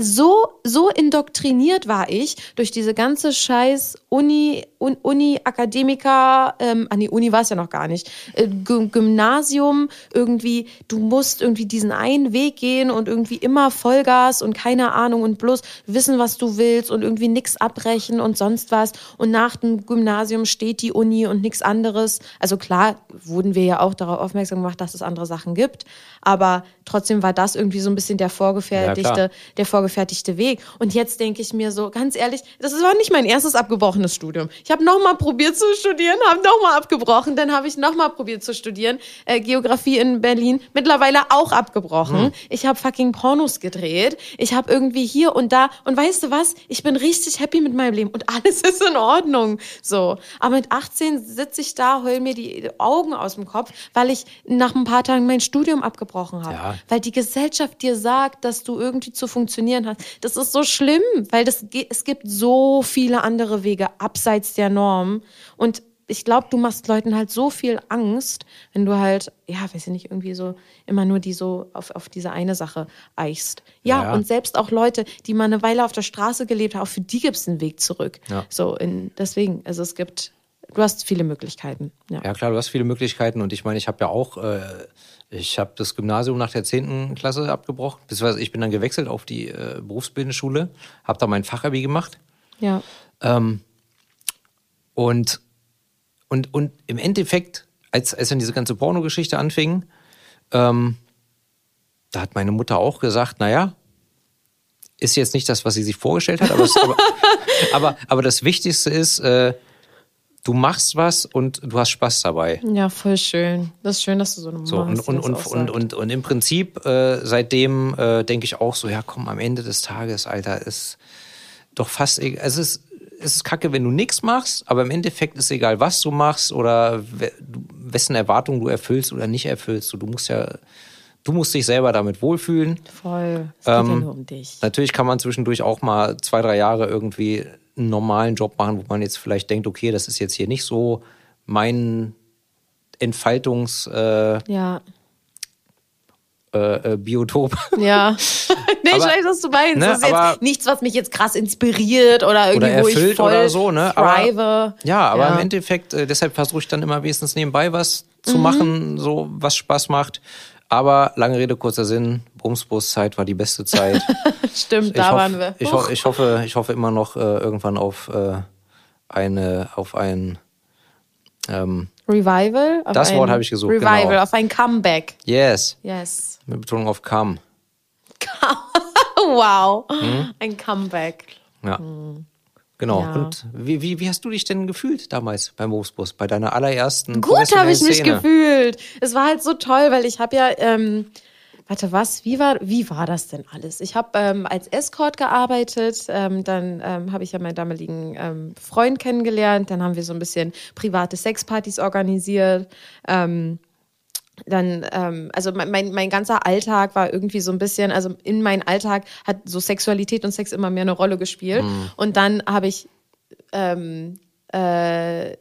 So, so indoktriniert war ich durch diese ganze scheiß Uni, Un, Uni, Akademiker, ähm, an die Uni war es ja noch gar nicht, äh, Gy- Gymnasium, irgendwie, du musst irgendwie diesen einen Weg gehen und irgendwie immer Vollgas und keine Ahnung und bloß wissen, was du willst und irgendwie nix abbrechen und sonst was. Und nach dem Gymnasium steht die Uni und nichts anderes. Also klar wurden wir ja auch darauf aufmerksam gemacht, dass es andere Sachen gibt, aber trotzdem war das irgendwie so ein bisschen der Ja, vorgefertigte, klar. der vorgefertigte Weg. Und jetzt denke ich mir so, ganz ehrlich, das war nicht mein erstes abgebrochenes Studium. Ich habe nochmal probiert zu studieren, habe nochmal abgebrochen, dann habe ich nochmal probiert zu studieren, äh, Geografie in Berlin, mittlerweile auch abgebrochen. Ich habe fucking Pornos gedreht, ich habe irgendwie hier und da und weißt du was, ich bin richtig happy mit meinem Leben und [laughs] alles ist in Ordnung. So, aber mit 18 sitze ich da, heul mir die Augen aus dem Kopf, weil ich nach ein paar Tagen mein Studium abgebrochen habe. Ja. Weil die Gesellschaft dir sagt, dass du irgendwie zu funktionieren hast. Das ist so schlimm, weil das, es gibt so viele andere Wege abseits der Norm. Und ich glaube, du machst Leuten halt so viel Angst, wenn du halt, ja, weiß ich nicht, irgendwie so immer nur die so auf, auf diese eine Sache eichst. Ja, Ja. und selbst auch Leute, die mal eine Weile auf der Straße gelebt haben, auch für die gibt es einen Weg zurück. Ja. So, in, deswegen, also es gibt, du hast viele Möglichkeiten. Ja. Ja klar, du hast viele Möglichkeiten und ich meine, ich habe ja auch, äh, ich habe das Gymnasium nach der 10. Klasse abgebrochen, beziehungsweise ich bin dann gewechselt auf die äh, berufsbildende Schule, habe da mein Fachabi gemacht ja. ähm, und, und, und im Endeffekt, als, als dann diese ganze Pornogeschichte anfing, ähm, da hat meine Mutter auch gesagt, naja, ist jetzt nicht das, was sie sich vorgestellt hat, aber, es, aber, [laughs] aber, aber das Wichtigste ist, äh, du machst was und du hast Spaß dabei. Ja, voll schön. Das ist schön, dass du so eine So, und, hast, und, und, und, und, und im Prinzip, äh, seitdem äh, denke ich auch so, ja komm, am Ende des Tages, Alter, ist doch fast egal. Es ist, es ist kacke, wenn du nichts machst, aber im Endeffekt ist egal, was du machst oder we- du- wessen Erwartungen du erfüllst oder nicht erfüllst. So, du musst ja, du musst dich selber damit wohlfühlen. Voll. Es geht ja Ähm, nur um dich. Natürlich kann man zwischendurch auch mal zwei, drei Jahre irgendwie einen normalen Job machen, wo man jetzt vielleicht denkt, okay, das ist jetzt hier nicht so mein Entfaltungs... Äh, Ja. äh, äh, Biotop. Ja. [laughs] nee, ich Aber- weiß, was du meinst. ne, das ist aber- jetzt nichts, was mich jetzt krass inspiriert oder irgendwie, Oder wo ich erfüllt voll oder so, ne? Aber-. Ja, aber Ja. im Endeffekt, äh, deshalb versuche ich dann immer wenigstens nebenbei was Mhm. zu machen, so was Spaß macht. Aber lange Rede, kurzer Sinn, Bumsbus-Zeit war die beste Zeit. [laughs] Stimmt, Ich, da hoff, waren wir. ich, ho ich, hoffe, ich hoffe immer noch äh, irgendwann auf äh, eine, auf ein ähm, Revival? Das Wort habe ich gesucht, Revival, genau. auf ein Comeback. Yes. Yes. Mit Betonung auf kam. [laughs] Wow. Ein Comeback. Ja. Genau. Ja. Und wie, wie, wie hast du dich denn gefühlt damals beim Bumsbus? Bei deiner allerersten Gut habe ich mich Szene? gefühlt. Es war halt so toll, weil ich habe ja, ähm, warte, was? Wie war, wie war das denn alles? Ich habe ähm, als Escort gearbeitet, ähm, dann ähm, habe ich ja meinen damaligen ähm, Freund kennengelernt, dann haben wir so ein bisschen private Sexpartys organisiert. Ähm, dann, ähm, also mein, mein, ganzer Alltag war irgendwie so ein bisschen, also in meinem Alltag hat so Sexualität und Sex immer mehr eine Rolle gespielt. Und dann habe ich, ähm, äh,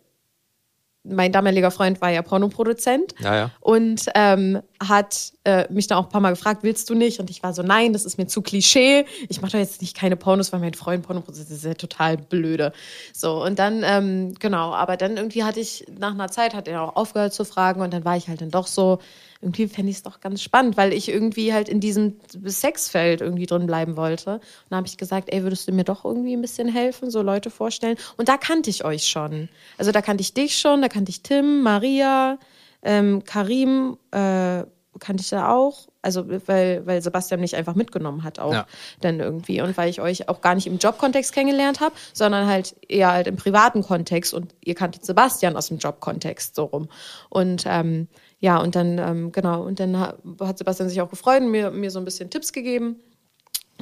mein damaliger Freund war ja Pornoproduzent Ja, ja. und ähm, hat äh, mich dann auch ein paar Mal gefragt, willst du nicht? Und ich war so, nein, das ist mir zu Klischee. Ich mache doch jetzt nicht keine Pornos, weil mein Freund Pornoproduzent ist, das ist ja total blöde. So, und dann, ähm, genau, aber dann irgendwie hatte ich, nach einer Zeit hat er auch aufgehört zu fragen und dann war ich halt dann doch so, irgendwie fände ich es doch ganz spannend, weil ich irgendwie halt in diesem Sexfeld irgendwie drin bleiben wollte. Und dann habe ich gesagt, ey, würdest du mir doch irgendwie ein bisschen helfen, so Leute vorstellen? Und da kannte ich euch schon. Also da kannte ich dich schon, da kannte ich Tim, Maria, ähm, Karim, äh, kannte ich da auch. Also weil, weil Sebastian mich einfach mitgenommen hat auch Ja. dann irgendwie. Und weil ich euch auch gar nicht im Jobkontext kennengelernt habe, sondern halt eher halt im privaten Kontext und ihr kanntet Sebastian aus dem Jobkontext so rum. Und ähm, ja, und dann, ähm, genau, und dann ha- hat Sebastian sich auch gefreut und mir, mir so ein bisschen Tipps gegeben,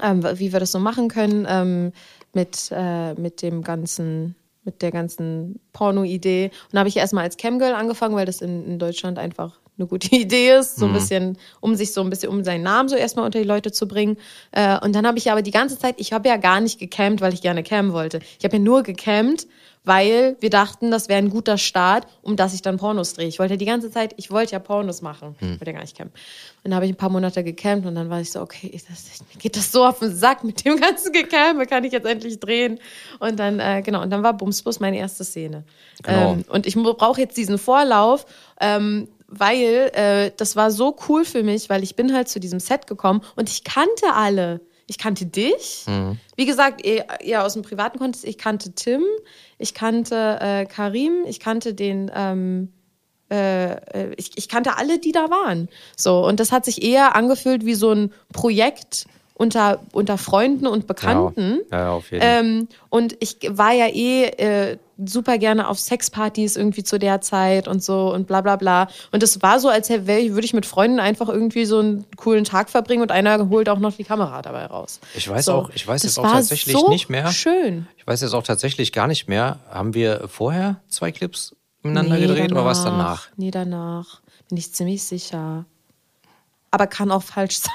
ähm, wie wir das so machen können ähm, mit, äh, mit dem ganzen, mit der ganzen Porno-Idee. Und da habe ich erstmal als Camgirl angefangen, weil das in, in Deutschland einfach eine gute [laughs] Idee ist, so ein bisschen, um sich so ein bisschen, um seinen Namen so erstmal unter die Leute zu bringen. Äh, und dann habe ich aber die ganze Zeit, ich habe ja gar nicht gecampt, weil ich gerne campen wollte. Ich habe ja nur gecampt, weil wir dachten, das wäre ein guter Start, um dass ich dann Pornos drehe. Ich wollte ja die ganze Zeit, ich wollte ja Pornos machen. Ich wollte ja gar nicht campen. Und dann habe ich ein paar Monate gecampt und dann war ich so, okay, das, mir geht das so auf den Sack mit dem ganzen Gecampe, kann ich jetzt endlich drehen. Und dann, äh, genau, und dann war Bumsbus meine erste Szene. Genau. Ähm, und ich brauche jetzt diesen Vorlauf, ähm, weil äh, das war so cool für mich, weil ich bin halt zu diesem Set gekommen und ich kannte alle. Ich kannte dich. Wie gesagt, eher, eher aus dem privaten Kontext. Ich kannte Tim, ich kannte äh, Karim, ich kannte den, ähm, äh, äh, ich, ich kannte alle, die da waren. So, und das hat sich eher angefühlt wie so ein Projekt unter, unter Freunden und Bekannten. Ja, ja, auf jeden Fall. Ähm, und ich war ja eh äh, super gerne auf Sexpartys irgendwie zu der Zeit und so und bla bla bla. Und es war so, als würde ich mit Freunden einfach irgendwie so einen coolen Tag verbringen und einer holt auch noch die Kamera dabei raus. Ich weiß so, auch- ich weiß das jetzt auch tatsächlich so nicht mehr. Schön. Ich weiß jetzt auch tatsächlich gar nicht mehr. Haben wir vorher zwei Clips miteinander Nee, gedreht oder was danach? Nee, danach. Bin ich ziemlich sicher. Aber kann auch falsch [laughs] sein.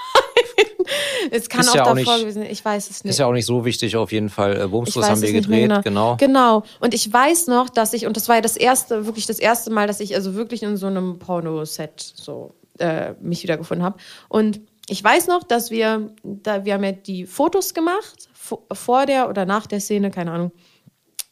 Es kann Ist auch ja auch davor nicht- gewesen sein. Ich weiß es nicht. Ist ja auch nicht so wichtig auf jeden Fall. Äh, weiß haben wir gedreht, genau. Genau. Und ich weiß noch, dass ich, und das war ja das erste, wirklich das erste Mal, dass ich also wirklich in so einem Porno-Set so äh, mich wiedergefunden habe. Und ich weiß noch, dass wir, da, wir haben ja die Fotos gemacht, vo- vor der oder nach der Szene, keine Ahnung.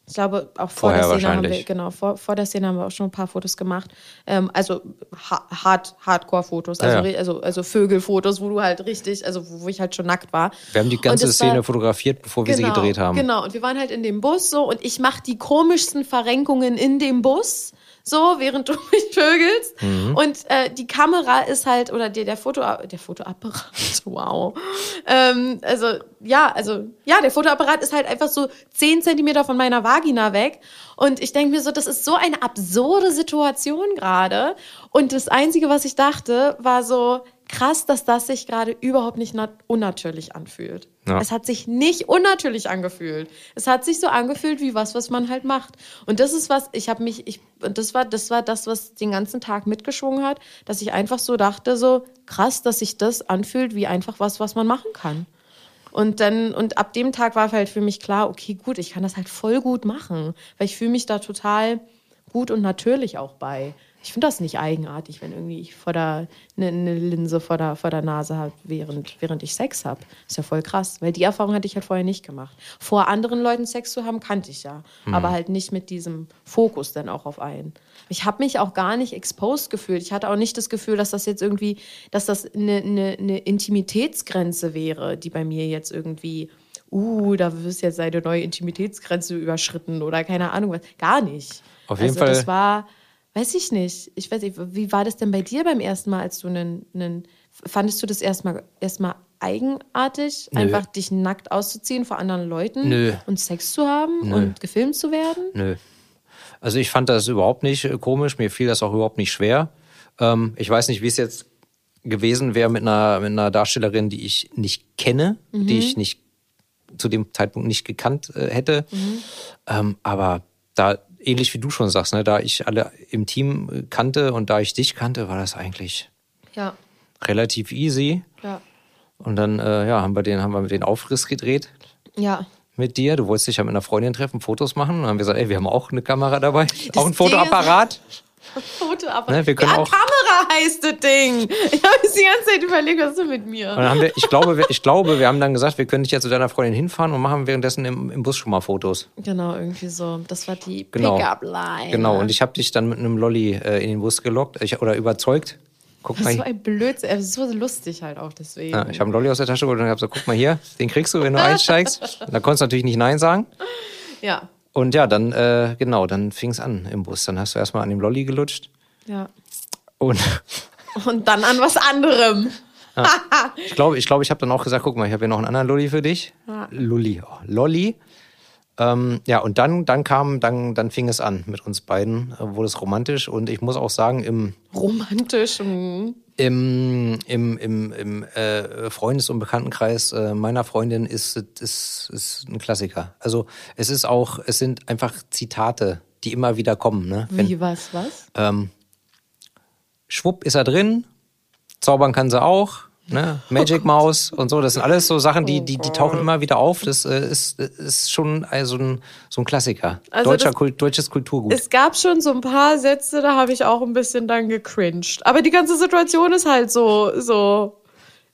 Ich glaube, auch vor Vorher der Szene haben wir, genau, vor, vor der Szene haben wir auch schon ein paar Fotos gemacht. Ähm, also ha hard, Hardcore-Fotos, also, Ja, also, also Vögelfotos, wo du halt richtig, also wo, wo ich halt schon nackt war. Wir haben die ganze es war- Szene fotografiert, bevor wir sie gedreht haben. Genau, und wir waren halt in dem Bus so und ich mache die komischsten Verrenkungen in dem Bus, so während du [laughs] mich vögelst. Mhm. Und äh, die Kamera ist halt, oder der, der, Foto, der Fotoapparat, [laughs] wow. Ähm, also, ja, also, ja, der Fotoapparat ist halt einfach so 10 Zentimeter von meiner Vagina weg. Und ich denke mir so, das ist so eine absurde Situation gerade. Und das Einzige, was ich dachte, war so, krass, dass das sich gerade überhaupt nicht nat- unnatürlich anfühlt. Ja. Es hat sich nicht unnatürlich angefühlt. Es hat sich so angefühlt wie was, was man halt macht. Und das ist was, ich habe mich, ich, das war, das war das, was den ganzen Tag mitgeschwungen hat, dass ich einfach so dachte, so krass, dass sich das anfühlt wie einfach was, was man machen kann. Und dann, und ab dem Tag war halt für mich klar, okay, gut, ich kann das halt voll gut machen, weil ich fühle mich da total gut und natürlich auch bei. Ich finde das nicht eigenartig, wenn irgendwie ich vor der, eine, eine Linse vor der, vor der Nase habe, während, während ich Sex habe. Ist ja voll krass, weil die Erfahrung hatte ich halt vorher nicht gemacht. Vor anderen Leuten Sex zu haben, kannte ich ja. Aber halt nicht mit diesem Fokus dann auch auf einen. Ich habe mich auch gar nicht exposed gefühlt. Ich hatte auch nicht das Gefühl, dass das jetzt irgendwie, dass das eine, eine, eine Intimitätsgrenze wäre, die bei mir jetzt irgendwie, uh, da wirst jetzt eine neue Intimitätsgrenze überschritten oder keine Ahnung was. Gar nicht. Auf jeden also, Fall- Das war, weiß ich nicht. Ich weiß nicht, wie war das denn bei dir beim ersten Mal, als du einen, einen fandest du das erstmal erstmal eigenartig, Nö. einfach dich nackt auszuziehen vor anderen Leuten Nö. und Sex zu haben Nö. und gefilmt zu werden? Nö. Also ich fand das überhaupt nicht äh, komisch, mir fiel das auch überhaupt nicht schwer. Ähm, ich weiß nicht, wie es jetzt gewesen wäre mit einer, mit einer Darstellerin, die ich nicht kenne, die ich nicht zu dem Zeitpunkt nicht gekannt äh, hätte. Ähm, aber da, ähnlich wie du schon sagst, ne, da ich alle im Team kannte und da ich dich kannte, war das eigentlich Ja, relativ easy. ja, Und dann äh, ja, haben wir den, haben wir den Aufriss gedreht ja. mit dir. Du wolltest dich ja mit einer Freundin treffen, Fotos machen. Und dann haben wir gesagt, ey, wir haben auch eine Kamera dabei. auch ein Fotoapparat. [laughs] Fotoapparat. Ne, wir können ja, auch- Kamera [laughs] heißt das Ding. Ich habe die ganze Zeit überlegt, was ist denn mit Und mir? dann haben wir, ich glaube, wir, ich glaube, wir haben dann gesagt, wir können dich ja zu deiner Freundin hinfahren und machen währenddessen im, im Bus schon mal Fotos. Genau, irgendwie so. Das war die Genau. Pickup-Line. Genau. Und ich habe dich dann mit einem Lolli äh, in den Bus gelockt ich, oder überzeugt. Guck mal Das war ein Blödsinn. Ist so lustig halt auch deswegen. Ja, ich habe einen Lolli aus der Tasche geholt und habe gesagt, guck mal hier, den kriegst du, wenn du einsteigst. [laughs] Da konntest du natürlich nicht Nein sagen. ja, Und ja, dann, äh, genau, dann fing es an im Bus. Dann hast du erstmal an dem Lolli gelutscht. ja. Und Und dann an was anderem. ich glaube, ich, glaube, ich habe dann auch gesagt, guck mal, ich habe hier noch einen anderen Lolli für dich. Ja. Lulli, oh, Lolli. Ähm, ja, und dann, dann kam, dann, dann fing es an mit uns beiden, äh, wurde es romantisch und ich muss auch sagen, im, Romantisch. mhm. im, im, im, im äh, Freundes- und Bekanntenkreis äh, meiner Freundin ist, ist, ist ein Klassiker. Also es ist auch, es sind einfach Zitate, die immer wieder kommen. Ne? Wenn, Wie, was, was? ähm, schwupp ist er drin, zaubern kann sie auch, ne? Magic Maus und so, das sind alles so Sachen, die, die, die tauchen immer wieder auf. Das äh, ist, ist schon also ein, so ein Klassiker. Also Deutscher das- Kult, deutsches Kulturgut. Es gab schon so ein paar Sätze, da habe ich auch ein bisschen dann gecringed. Aber die ganze Situation ist halt so, so,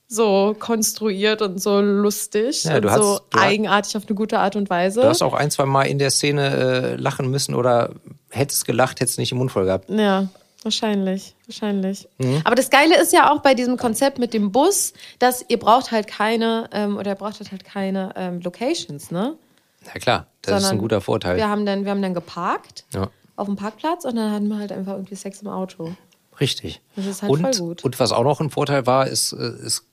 so konstruiert und so lustig Ja, und hast- so eigenartig auf eine gute Art und Weise. Du hast auch ein, zwei Mal in der Szene äh, lachen müssen oder hättest gelacht, hättest nicht im Mund voll gehabt. Ja, wahrscheinlich, wahrscheinlich. Mhm. Aber das Geile ist ja auch bei diesem Konzept mit dem Bus, dass ihr braucht halt keine, ähm, oder ihr brauchtet halt keine ähm, Locations, ne? Ja klar, das ist ein Sondern guter Vorteil. Wir haben dann, wir haben dann geparkt Ja. auf dem Parkplatz und dann hatten wir halt einfach irgendwie Sex im Auto. Richtig. Das ist halt und, voll gut. Und was auch noch ein Vorteil war, ist, äh, es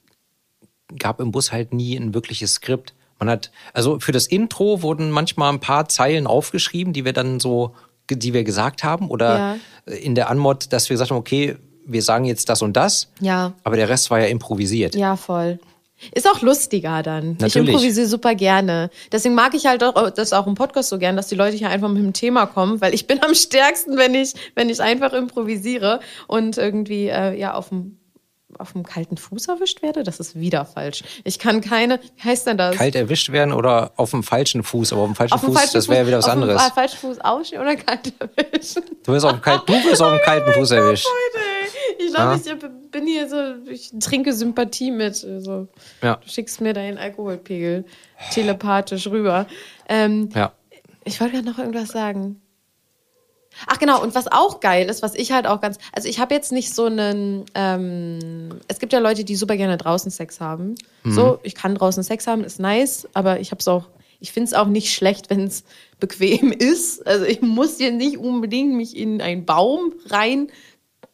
gab im Bus halt nie ein wirkliches Skript. Man hat, also für das Intro wurden manchmal ein paar Zeilen aufgeschrieben, die wir dann so, die wir gesagt haben. Oder Ja. in der Anmod, dass wir gesagt haben, okay, wir sagen jetzt das und das. Ja. Aber der Rest war ja improvisiert. Ja, voll. Ist auch lustiger dann. Ich Natürlich. improvisiere super gerne. Deswegen mag ich halt auch, das auch im Podcast so gern, dass die Leute hier einfach mit dem Thema kommen, weil ich bin am stärksten, wenn ich, wenn ich einfach improvisiere und irgendwie äh, ja auf dem auf dem kalten Fuß erwischt werde, das ist wieder falsch. Ich kann keine, wie heißt denn das? Kalt erwischt werden oder auf dem falschen Fuß. Aber auf dem falschen auf dem Fuß, falschen das wäre Fuß- wieder was auf dem, anderes. äh, falschen Fuß ausstehen oder kalt erwischen. Du wirst auf dem, kalt, du wirst auf dem kalten Fuß erwischt. Ich glaube, ich bin hier so, ich trinke Sympathie mit. Also, Ja. Du schickst mir deinen Alkoholpegel telepathisch rüber. Ähm, Ja. Ich wollte gerade noch irgendwas sagen. Ach genau, und was auch geil ist, was ich halt auch ganz, also ich habe jetzt nicht so einen, ähm, es gibt ja Leute, die super gerne draußen Sex haben. So, ich kann draußen Sex haben, ist nice, aber ich habe es auch, ich finde es auch nicht schlecht, wenn es bequem [laughs] ist. Also ich muss hier nicht unbedingt mich in einen Baum rein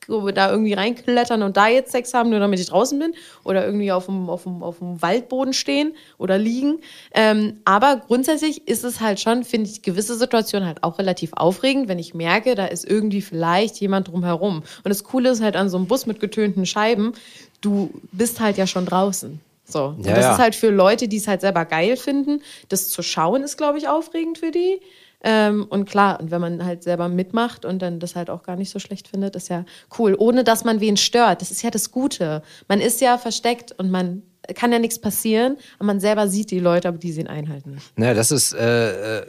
da irgendwie reinklettern und da jetzt Sex haben, nur damit ich draußen bin oder irgendwie auf dem, auf dem, auf dem Waldboden stehen oder liegen. Ähm, aber grundsätzlich ist es halt schon, finde ich, gewisse Situationen halt auch relativ aufregend, wenn ich merke, da ist irgendwie vielleicht jemand drumherum. Und das Coole ist halt an so einem Bus mit getönten Scheiben, du bist halt ja schon draußen. So. Und Ja, das ja. ist halt für Leute, die es halt selber geil finden. Das zu schauen ist, glaube ich, aufregend für die. Ähm, und klar, und wenn man halt selber mitmacht und dann das halt auch gar nicht so schlecht findet, ist ja cool. Ohne dass man wen stört. Das ist ja das Gute. Man ist ja versteckt und man kann ja nichts passieren, aber man selber sieht die Leute, aber die sehen einen halt nicht. Na, das ist äh, äh,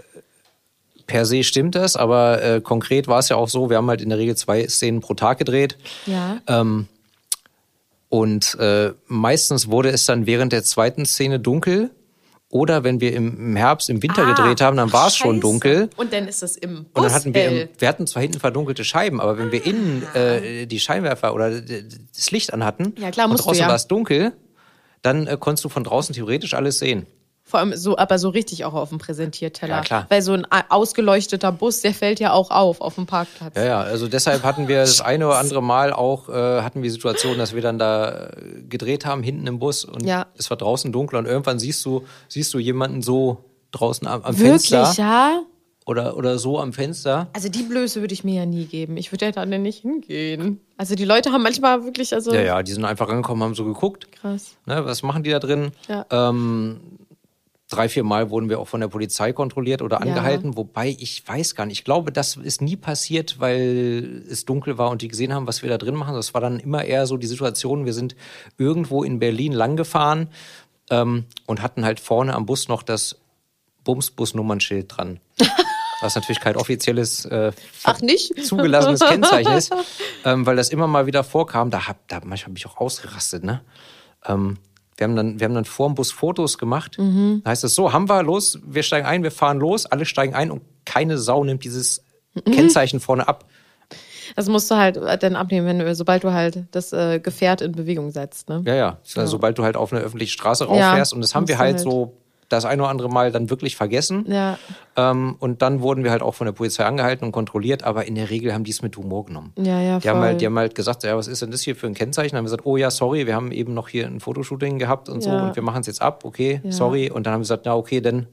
per se stimmt das, aber äh, konkret war es ja auch so, wir haben halt in der Regel zwei Szenen pro Tag gedreht. Ja. Ähm, und äh, meistens wurde es dann während der zweiten Szene dunkel. Oder wenn wir im, Herbst, im Winter Ah, gedreht haben, dann war es schon dunkel. Und dann ist es im Bus Und dann hatten wir, im, wir hatten zwar hinten verdunkelte Scheiben, aber wenn wir innen äh, die Scheinwerfer oder das Licht anhatten Ja, klar, und draußen ja. war es dunkel, dann äh, konntest du von draußen theoretisch alles sehen. Vor allem so, aber so richtig auch auf dem Präsentierteller. Ja, klar. Weil so ein ausgeleuchteter Bus, der fällt ja auch auf, auf dem Parkplatz. Ja, ja, also deshalb hatten wir das eine oder andere Mal auch, äh, hatten wir Situationen, dass wir dann da äh, gedreht haben, hinten im Bus und Ja. es war draußen dunkel und irgendwann siehst du, siehst du jemanden so draußen am, am Wirklich, Fenster ja? oder, oder so am Fenster. Also die Blöße würde ich mir ja nie geben. Ich würde ja dann nicht hingehen. Also die Leute haben manchmal wirklich, also Ja, ja, die sind einfach rangekommen, haben so geguckt. krass. Ne, was machen die da drin? Ja. Ähm, drei, vier Mal wurden wir auch von der Polizei kontrolliert oder angehalten, wobei ich weiß gar nicht. Ich glaube, das ist nie passiert, weil es dunkel war und die gesehen haben, was wir da drin machen. Das war dann immer eher so die Situation, wir sind irgendwo in Berlin langgefahren ähm, und hatten halt vorne am Bus noch das Bumsbus-Nummernschild dran. [laughs] Was natürlich kein offizielles äh, Ach nicht? zugelassenes Kennzeichen ist, [laughs] ähm, weil das immer mal wieder vorkam. Da hab, da manchmal bin ich auch ausgerastet, ne? Ähm, wir haben dann, wir haben dann vor dem Bus Fotos gemacht. Mhm. Da heißt es so, haben wir, los, wir steigen ein, wir fahren los, alle steigen ein und keine Sau nimmt dieses Kennzeichen vorne ab. Das musst du halt dann abnehmen, wenn du, sobald du halt das äh, Gefährt in Bewegung setzt. Ne? Ja, ja. Also, Sobald du halt auf eine öffentliche Straße Ja, rauffährst. und das haben wir halt, halt. so das ein oder andere Mal dann wirklich vergessen. Ja. Ähm, und dann wurden wir halt auch von der Polizei angehalten und kontrolliert, aber in der Regel haben die es mit Humor genommen. Ja, ja, Die haben, voll. halt, die haben halt gesagt, ja, was ist denn das hier für ein Kennzeichen? Dann haben wir gesagt, oh ja, sorry, wir haben eben noch hier ein Fotoshooting gehabt und so Ja. und wir machen es jetzt ab, okay, Ja. sorry. Und dann haben wir gesagt, na okay, dann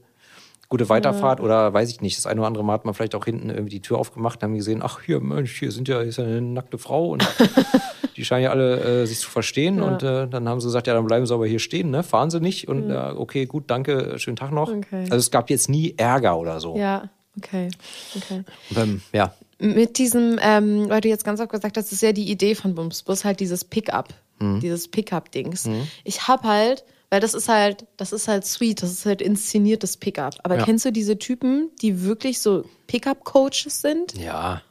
gute Weiterfahrt oder weiß ich nicht. Das eine oder andere Mal hat man vielleicht auch hinten irgendwie die Tür aufgemacht und haben gesehen, ach hier, Mensch, hier sind ja, hier ist ja eine nackte Frau und [laughs] die scheinen ja alle äh, sich zu verstehen. Und äh, dann haben sie gesagt, ja, dann bleiben sie aber hier stehen, ne? Fahren sie nicht. Und äh, okay, gut, danke, schönen Tag noch. Okay. Also es gab jetzt nie Ärger oder so. Ja, okay. okay. Und, ähm, ja, mit diesem, ähm, weil du jetzt ganz oft gesagt hast, das ist ja die Idee von Bumsbus, halt dieses Pickup, dieses Pickup-Dings. Ich hab halt, weil das ist halt, das ist halt sweet, das ist halt inszeniertes Pickup. Aber Ja. kennst du diese Typen, die wirklich so Pickup-Coaches sind? Ja,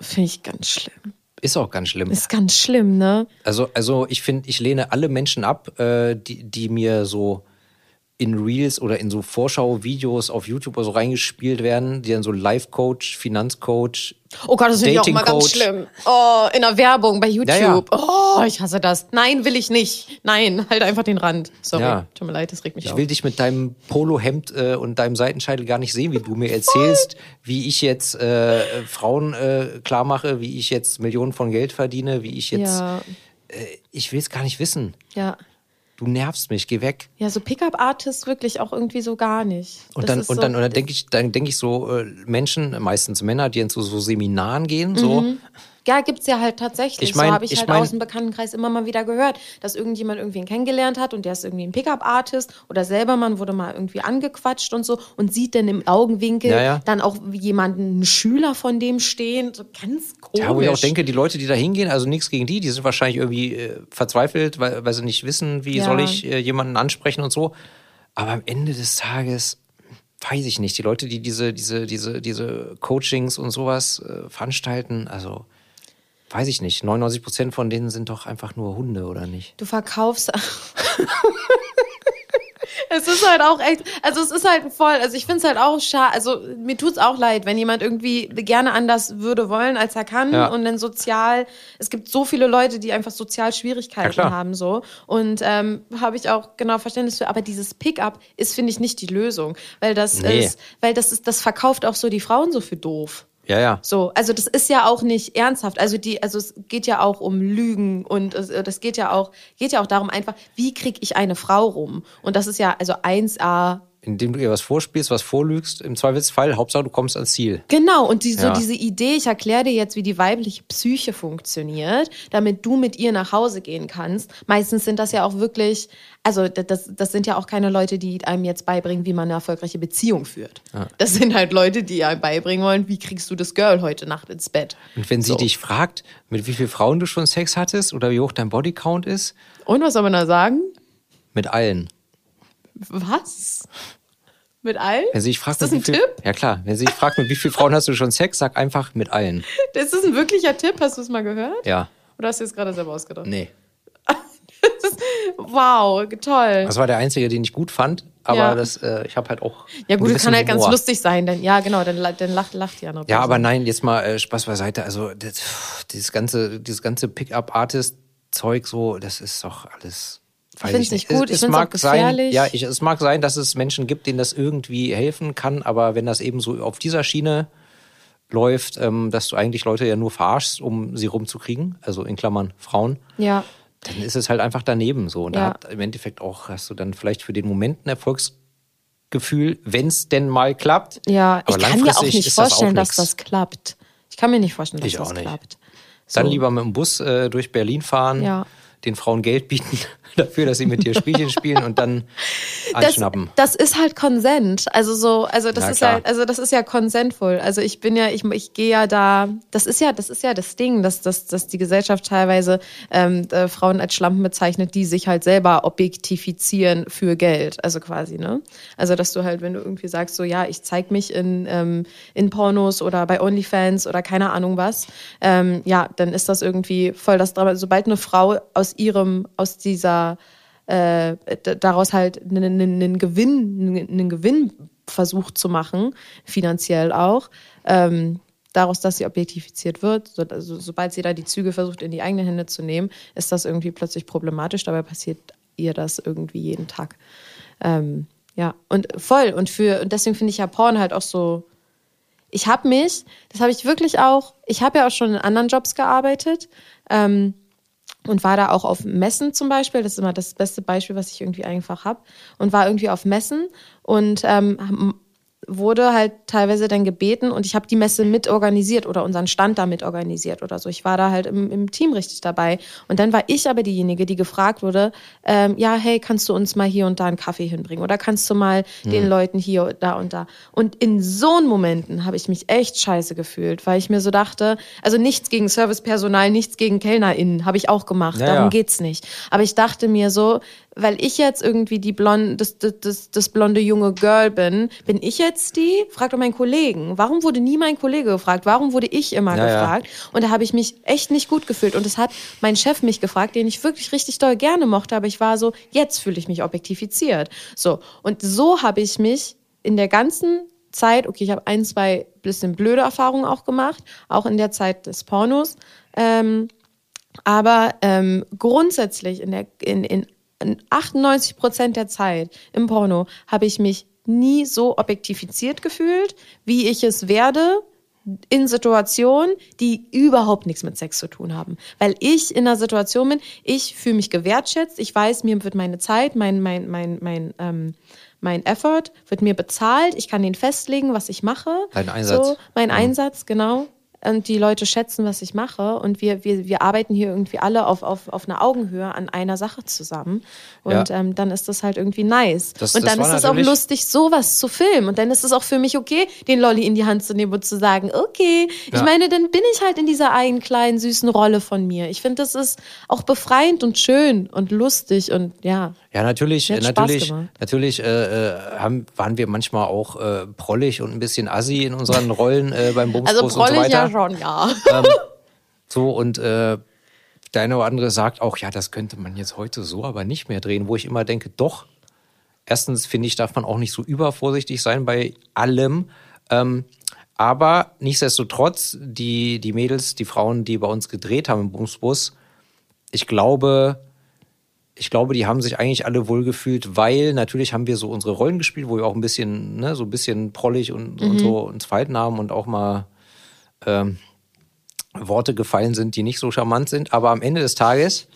Finde ich ganz schlimm. Ist auch ganz schlimm. Ist ganz schlimm, ne? Also, also ich finde, ich lehne alle Menschen ab, äh, die, die mir so in Reels oder in so Vorschau-Videos auf YouTube oder so reingespielt werden, die dann so Life-Coach, Finanzcoach, Oh Gott, das finde ich auch immer ganz schlimm. Oh, in der Werbung bei YouTube. Ja, ja. Oh, ich hasse das. Nein, will ich nicht. Nein, halt einfach den Rand. Sorry, Ja. tut mir leid, das regt mich Ich auf. will dich mit deinem Polohemd äh, und deinem Seitenscheitel gar nicht sehen, wie du mir erzählst, wie ich jetzt äh, äh, Frauen äh, klar mache, wie ich jetzt Millionen von Geld verdiene, wie ich jetzt. Ja, Ich will es gar nicht wissen. ja. Du nervst mich, geh weg. Ja, so Pickup-Artists wirklich auch irgendwie so gar nicht. Und dann, und so, dann, und dann denke ich, dann denke ich so, äh, Menschen, meistens Männer, die in so, so Seminaren gehen, so, Ja, gibt's ja halt tatsächlich. Ich mein- so habe ich, ich halt mein- aus dem Bekanntenkreis immer mal wieder gehört, dass irgendjemand irgendwen kennengelernt hat und der ist irgendwie ein Pickup-Artist oder selber man wurde mal irgendwie angequatscht und so und sieht dann im Augenwinkel Ja, ja. dann auch jemanden, einen Schüler von dem stehen. So ganz komisch. Ja, wo ich auch denke, die Leute, die da hingehen, also nichts gegen die, die sind wahrscheinlich irgendwie äh, verzweifelt, weil, weil sie nicht wissen, wie Ja. soll ich äh, jemanden ansprechen und so. Aber am Ende des Tages weiß ich nicht. Die Leute, die diese, diese, diese, diese Coachings und sowas äh, veranstalten, also weiß ich nicht. 99 Prozent von denen sind doch einfach nur Hunde, oder nicht? Du verkaufst. [laughs] es ist halt auch echt, also es ist halt voll, also ich finde es halt auch schade, also mir tut's auch leid, wenn jemand irgendwie gerne anders würde wollen, als er kann Ja. und dann sozial, es gibt so viele Leute, die einfach sozial Schwierigkeiten Ja, haben so und ähm, habe ich auch genau Verständnis für, aber dieses Pickup ist, finde ich, nicht die Lösung, weil das Nee. ist, weil das ist, das verkauft auch so die Frauen so für doof. Ja, ja. So, also das ist ja auch nicht ernsthaft. Also die, also es geht ja auch um Lügen und es, äh, das geht ja auch, geht ja auch darum einfach, wie kriege ich eine Frau rum? Und das ist ja also 1a. Indem du ihr was vorspielst, was vorlügst, im Zweifelsfall, Hauptsache du kommst ans Ziel. Genau, und die, so Ja. diese Idee, ich erkläre dir jetzt, wie die weibliche Psyche funktioniert, damit du mit ihr nach Hause gehen kannst. Meistens sind das ja auch wirklich, also das, das sind ja auch keine Leute, die einem jetzt beibringen, wie man eine erfolgreiche Beziehung führt. Das sind halt Leute, die einem beibringen wollen, wie kriegst du das Girl heute Nacht ins Bett. Und wenn sie So. dich fragt, mit wie vielen Frauen du schon Sex hattest oder wie hoch dein Bodycount ist, Und was soll man da sagen? mit allen. Was? Mit allen? Wenn sie dich fragt, ist das ein viel, Tipp? Ja klar, wenn sie dich fragt, mit wie vielen Frauen hast du schon Sex, sag einfach mit allen. Ist das ein wirklicher Tipp? Hast du es mal gehört? Ja. Oder hast du es gerade selber ausgedacht? Nee. [laughs] Ist, wow, toll. Das war der einzige, den ich gut fand, aber Ja. das, äh, ich habe halt auch. ja gut, das gewissen kann halt ganz Humor. lustig sein. Denn, ja, genau, dann, dann lacht, lacht die andere Ja, Person. aber nein, jetzt mal äh, Spaß beiseite. Also das, dieses ganze, dieses ganze Pickup-Artist-Zeug, so, das ist doch alles. Find's nicht Es- gut, ich es find's mag auch sein, gefährlich. ja, ich, es mag sein, dass es Menschen gibt, denen das irgendwie helfen kann, aber wenn das eben so auf dieser Schiene läuft, ähm, dass du eigentlich Leute ja nur verarschst, um sie rumzukriegen, also in Klammern Frauen, Ja, dann ist es halt einfach daneben so. Und Ja. da hat im Endeffekt auch, hast du dann vielleicht für den Moment ein Erfolgsgefühl, wenn es denn mal klappt. ja. Aber ich kann mir auch nicht ist das vorstellen, auch dass das klappt. Ich kann mir nicht vorstellen, dass Ich das auch nicht. klappt. Dann So. lieber mit dem Bus äh, durch Berlin fahren, Ja. den Frauen Geld bieten dafür, dass sie mit dir Spielchen spielen und dann [laughs] das, anschnappen. das ist halt Konsent. Also so, also das Na ist klar. halt, also das ist ja konsentvoll. Also ich bin ja, ich, ich gehe ja da, das ist ja, das ist ja das Ding, dass, dass, dass die Gesellschaft teilweise ähm, äh, Frauen als Schlampen bezeichnet, die sich halt selber objektifizieren für Geld. Also quasi, ne? Also dass du halt, wenn du irgendwie sagst, so ja, ich zeig mich in, ähm, in Pornos oder bei OnlyFans oder keine Ahnung was, ähm, ja, dann ist das irgendwie voll das Drama. Sobald eine Frau aus ihrem, aus dieser äh, daraus halt einen, einen, Gewinn, einen Gewinn versucht zu machen, finanziell auch, ähm, daraus, dass sie objektifiziert wird, so, also, sobald sie da die Züge versucht, in die eigenen Hände zu nehmen, ist das irgendwie plötzlich problematisch. Dabei passiert ihr das irgendwie jeden Tag. Ähm, ja, und voll. Und für, und deswegen finde ich ja Porn halt auch so. Ich habe mich, das habe ich wirklich auch, ich habe ja auch schon in anderen Jobs gearbeitet. Ähm, und war da auch auf Messen zum Beispiel. Das ist immer das beste Beispiel, was ich irgendwie einfach habe. Und war irgendwie auf Messen und ähm, wurde halt teilweise dann gebeten und ich habe die Messe mit organisiert oder unseren Stand da mit organisiert oder so. Ich war da halt im, im Team richtig dabei. Und dann war ich aber diejenige, die gefragt wurde, ähm, ja, hey, kannst du uns mal hier und da einen Kaffee hinbringen oder kannst du mal mhm. den Leuten hier, da und da. Und in so Momenten habe ich mich echt scheiße gefühlt, weil ich mir so dachte, also nichts gegen Servicepersonal, nichts gegen KellnerInnen, habe ich auch gemacht, ja, darum ja. geht's nicht. Aber ich dachte mir so, weil ich jetzt irgendwie die blonde, das, das, das, das blonde junge Girl bin, bin ich jetzt die? Frag doch meinen Kollegen. Warum wurde nie mein Kollege gefragt? Warum wurde ich immer ja, gefragt? Ja. Und da habe ich mich echt nicht gut gefühlt. Und das hat mein Chef mich gefragt, den ich wirklich richtig doll gerne mochte, aber ich war so, jetzt fühle ich mich objektifiziert. So. Und so habe ich mich in der ganzen Zeit, okay, ich habe ein, zwei bisschen blöde Erfahrungen auch gemacht, auch in der Zeit des Pornos. Ähm, aber ähm, grundsätzlich in, der, in, in 98 Prozent der Zeit im Porno habe ich mich nie so objektifiziert gefühlt, wie ich es werde in Situationen, die überhaupt nichts mit Sex zu tun haben. Weil ich in einer Situation bin, ich fühle mich gewertschätzt, ich weiß, mir wird meine Zeit, mein, mein, mein, mein, ähm, mein Effort wird mir bezahlt, ich kann den festlegen, was ich mache. Dein Einsatz. So, mein mhm. Einsatz, genau und die Leute schätzen, was ich mache. Und wir, wir, wir arbeiten hier irgendwie alle auf, auf, auf einer Augenhöhe an einer Sache zusammen. Und ja. ähm, dann ist das halt irgendwie nice. Das, und dann ist es auch lustig, sowas zu filmen. Und dann ist es auch für mich okay, den Lolli in die Hand zu nehmen und zu sagen, okay, ja. ich meine, dann bin ich halt in dieser einen kleinen, süßen Rolle von mir. Ich finde, das ist auch befreiend und schön und lustig und ja. Ja, natürlich, natürlich, natürlich äh, äh, haben, waren wir manchmal auch äh, prollig und ein bisschen assi in unseren Rollen äh, beim Bumsbus also und so weiter. Ja, schon, ja. Ähm, [laughs] so und äh, der eine oder andere sagt auch, ja, das könnte man jetzt heute so aber nicht mehr drehen, wo ich immer denke, doch. Erstens finde ich, darf man auch nicht so übervorsichtig sein bei allem. Ähm, aber nichtsdestotrotz, die, die Mädels, die Frauen, die bei uns gedreht haben im Bumsbus, ich glaube, ich glaube, die haben sich eigentlich alle wohlgefühlt, weil natürlich haben wir so unsere Rollen gespielt, wo wir auch ein bisschen, ne, so ein bisschen prollig und, mhm. und so uns verhalten haben und auch mal ähm, Worte gefallen sind, die nicht so charmant sind. Aber am Ende des Tages,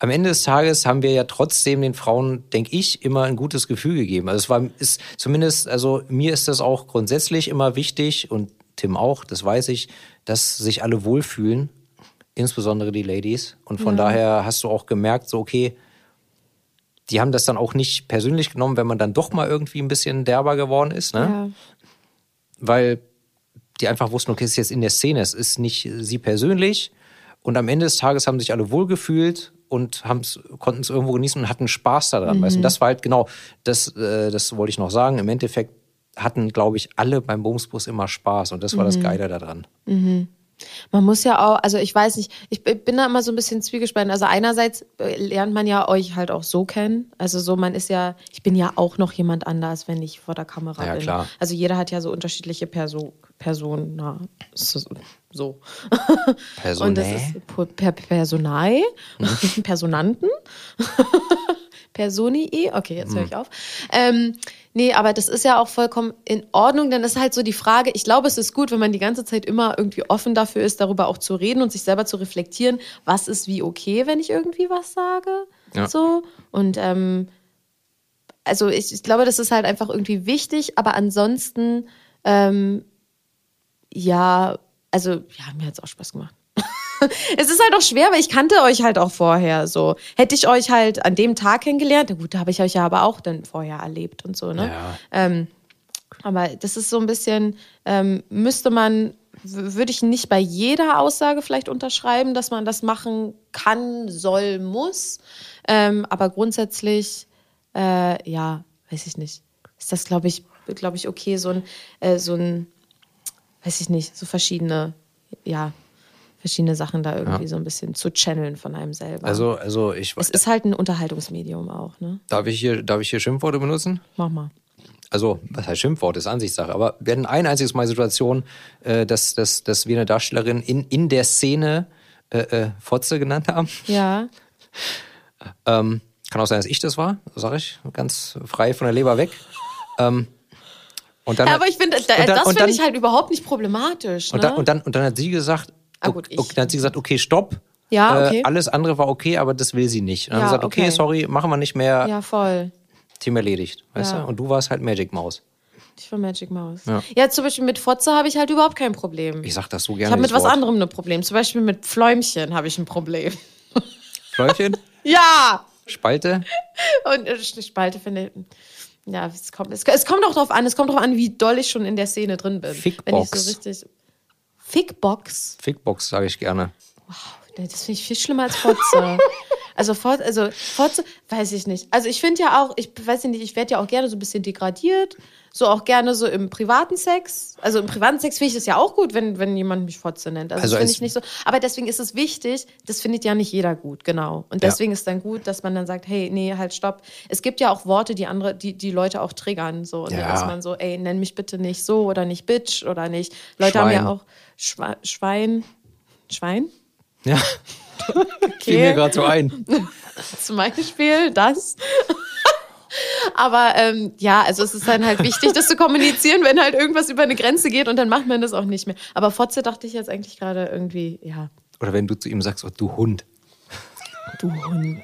am Ende des Tages haben wir ja trotzdem den Frauen, denke ich, immer ein gutes Gefühl gegeben. Also es war, ist zumindest, also mir ist das auch grundsätzlich immer wichtig und Tim auch, das weiß ich, dass sich alle wohlfühlen insbesondere die Ladies. Und von ja. daher hast du auch gemerkt, so, okay, die haben das dann auch nicht persönlich genommen, wenn man dann doch mal irgendwie ein bisschen derber geworden ist, ne? Ja. Weil die einfach wussten, okay, es ist jetzt in der Szene, es ist nicht sie persönlich. Und am Ende des Tages haben sich alle wohlgefühlt und konnten es irgendwo genießen und hatten Spaß daran. Mhm. Weißt? Und das war halt genau, das, äh, das wollte ich noch sagen. Im Endeffekt hatten, glaube ich, alle beim Bumsbus immer Spaß und das war mhm. das Geile daran. Mhm. Man muss ja auch, also ich weiß nicht, ich bin da immer so ein bisschen zwiegespalten. Also einerseits äh, lernt man ja euch halt auch so kennen. Also so, man ist ja, ich bin ja auch noch jemand anders, wenn ich vor der Kamera ja, bin. Klar. Also jeder hat ja so unterschiedliche Perso Personen, so. Personae? [laughs] Und das ist per Personae, hm. [laughs] Personanten, [laughs] Personii, okay, jetzt höre hm. ich auf. Ähm, Nee, aber das ist ja auch vollkommen in Ordnung, denn das ist halt so die Frage. Ich glaube, es ist gut, wenn man die ganze Zeit immer irgendwie offen dafür ist, darüber auch zu reden und sich selber zu reflektieren, was ist wie okay, wenn ich irgendwie was sage. Ja. So. Und ähm, also ich, ich glaube, das ist halt einfach irgendwie wichtig, aber ansonsten, ähm, ja, also ja, mir hat es auch Spaß gemacht. [laughs] es ist halt auch schwer, weil ich kannte euch halt auch vorher so. Hätte ich euch halt an dem Tag kennengelernt, na gut, da habe ich euch ja aber auch dann vorher erlebt und so, ne? Ja. Ähm, aber das ist so ein bisschen, ähm, müsste man, würde ich nicht bei jeder Aussage vielleicht unterschreiben, dass man das machen kann, soll, muss. Ähm, aber grundsätzlich, äh, ja, weiß ich nicht. Ist das, glaube ich, glaube ich, okay, so ein, äh, so ein, weiß ich nicht, so verschiedene, ja, verschiedene Sachen da irgendwie ja. so ein bisschen zu channeln von einem selber. Also, also ich Es ist halt ein Unterhaltungsmedium auch, ne? Darf ich hier, darf ich hier Schimpfworte benutzen? Mach mal. Also, was heißt Schimpfwort, ist Ansichtssache. Aber wir hatten ein einziges Mal Situation, äh, dass, dass, dass wir eine Darstellerin in, in der Szene äh, äh, Fotze genannt haben. Ja. [laughs] ähm, kann auch sein, dass ich das war, sage ich, ganz frei von der Leber weg. Ähm, und dann ja, aber ich finde, das finde ich halt überhaupt nicht problematisch. Ne? Und, dann, und, dann, und dann hat sie gesagt, Ah, gut, ich, dann hat sie gesagt, okay, stopp. Ja, äh, okay. Äh, alles andere war okay, aber das will sie nicht. Und dann ja, hat sie gesagt, okay, okay, sorry, machen wir nicht mehr. Ja, voll. Thema erledigt, weißt ja. du? Und du warst halt Magic Maus. Nicht von Magic Mouse. Ja. Ja, zum Beispiel mit Fotze habe ich halt überhaupt kein Problem. Ich sag das so Ich gerne. habe mit was Wort. anderem ein Problem. Zum Beispiel mit Pfläumchen habe ich ein Problem. [laughs] Schläufchen? Ja! Spalte? Und äh, Spalte finde ich. Ja, es kommt, es, es kommt auch drauf an, es kommt drauf an, wie doll ich schon in der Szene drin bin. Wenn ich Fickbox. so richtig. Fickbox? Fickbox sage ich gerne. Nee, Das finde ich viel schlimmer als Fotze. [laughs] also, Fot, also Fotze, weiß ich nicht. Also ich finde ja auch, ich weiß nicht, ich werde ja auch gerne so ein bisschen degradiert. So auch gerne so im privaten Sex. Also im privaten Sex finde ich das ja auch gut, wenn, wenn jemand mich Fotze nennt. Also, Also das finde ich nicht so. Aber deswegen ist es wichtig, das findet ja nicht jeder gut, genau. Und Ja. deswegen ist dann gut, dass man dann sagt, hey, nee, halt stopp. Es gibt ja auch Worte, die andere, die, die Leute auch triggern. So. Und dann Ja. ist man so, ey, nenn mich bitte nicht so oder nicht Bitch oder nicht. Leute haben Schwein. ja auch Schwa Schwein. Schwein? Ja. [laughs] Fiel mir gerade so ein. [laughs] zum Beispiel das. [laughs] Aber ähm, ja, also es ist dann halt wichtig, das zu kommunizieren, wenn halt irgendwas über eine Grenze geht und dann macht man das auch nicht mehr. Aber Fotze dachte ich jetzt eigentlich gerade irgendwie, ja, Oder wenn du zu ihm sagst, oh, du Hund. du Hund.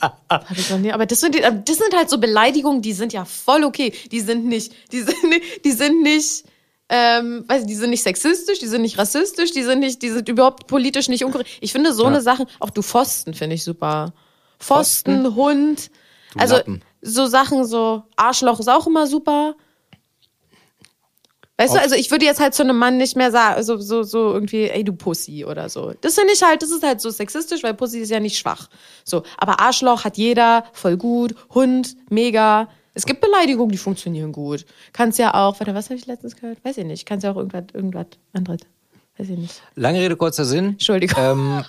Hab ich noch nie, aber das sind, das sind halt so Beleidigungen, die sind ja voll okay. Die sind nicht, die sind nicht, die sind nicht, ähm, weiß ich, die sind nicht sexistisch, die sind nicht rassistisch, die sind nicht, die sind überhaupt politisch nicht unkorrekt. Ich finde so Ja. eine Sache, auch du Pfosten finde ich super. Pfosten, Hund, Du also Lappen. So Sachen, so Arschloch ist auch immer super. Weißt du, Auf- also ich würde jetzt halt zu einem Mann nicht mehr sagen, so, so, so irgendwie, ey, du Pussy oder so. Das finde ich halt, das ist halt so sexistisch, weil Pussy ist ja nicht schwach. So, aber Arschloch hat jeder, voll gut, Hund, mega. Es gibt Beleidigungen, die funktionieren gut. Kannst ja auch, warte, was habe ich letztens gehört? Weiß ich nicht. Kannst ja auch irgendwas, irgendwas anderes. Weiß ich nicht. Lange Rede, kurzer Sinn. Entschuldigung. Ähm,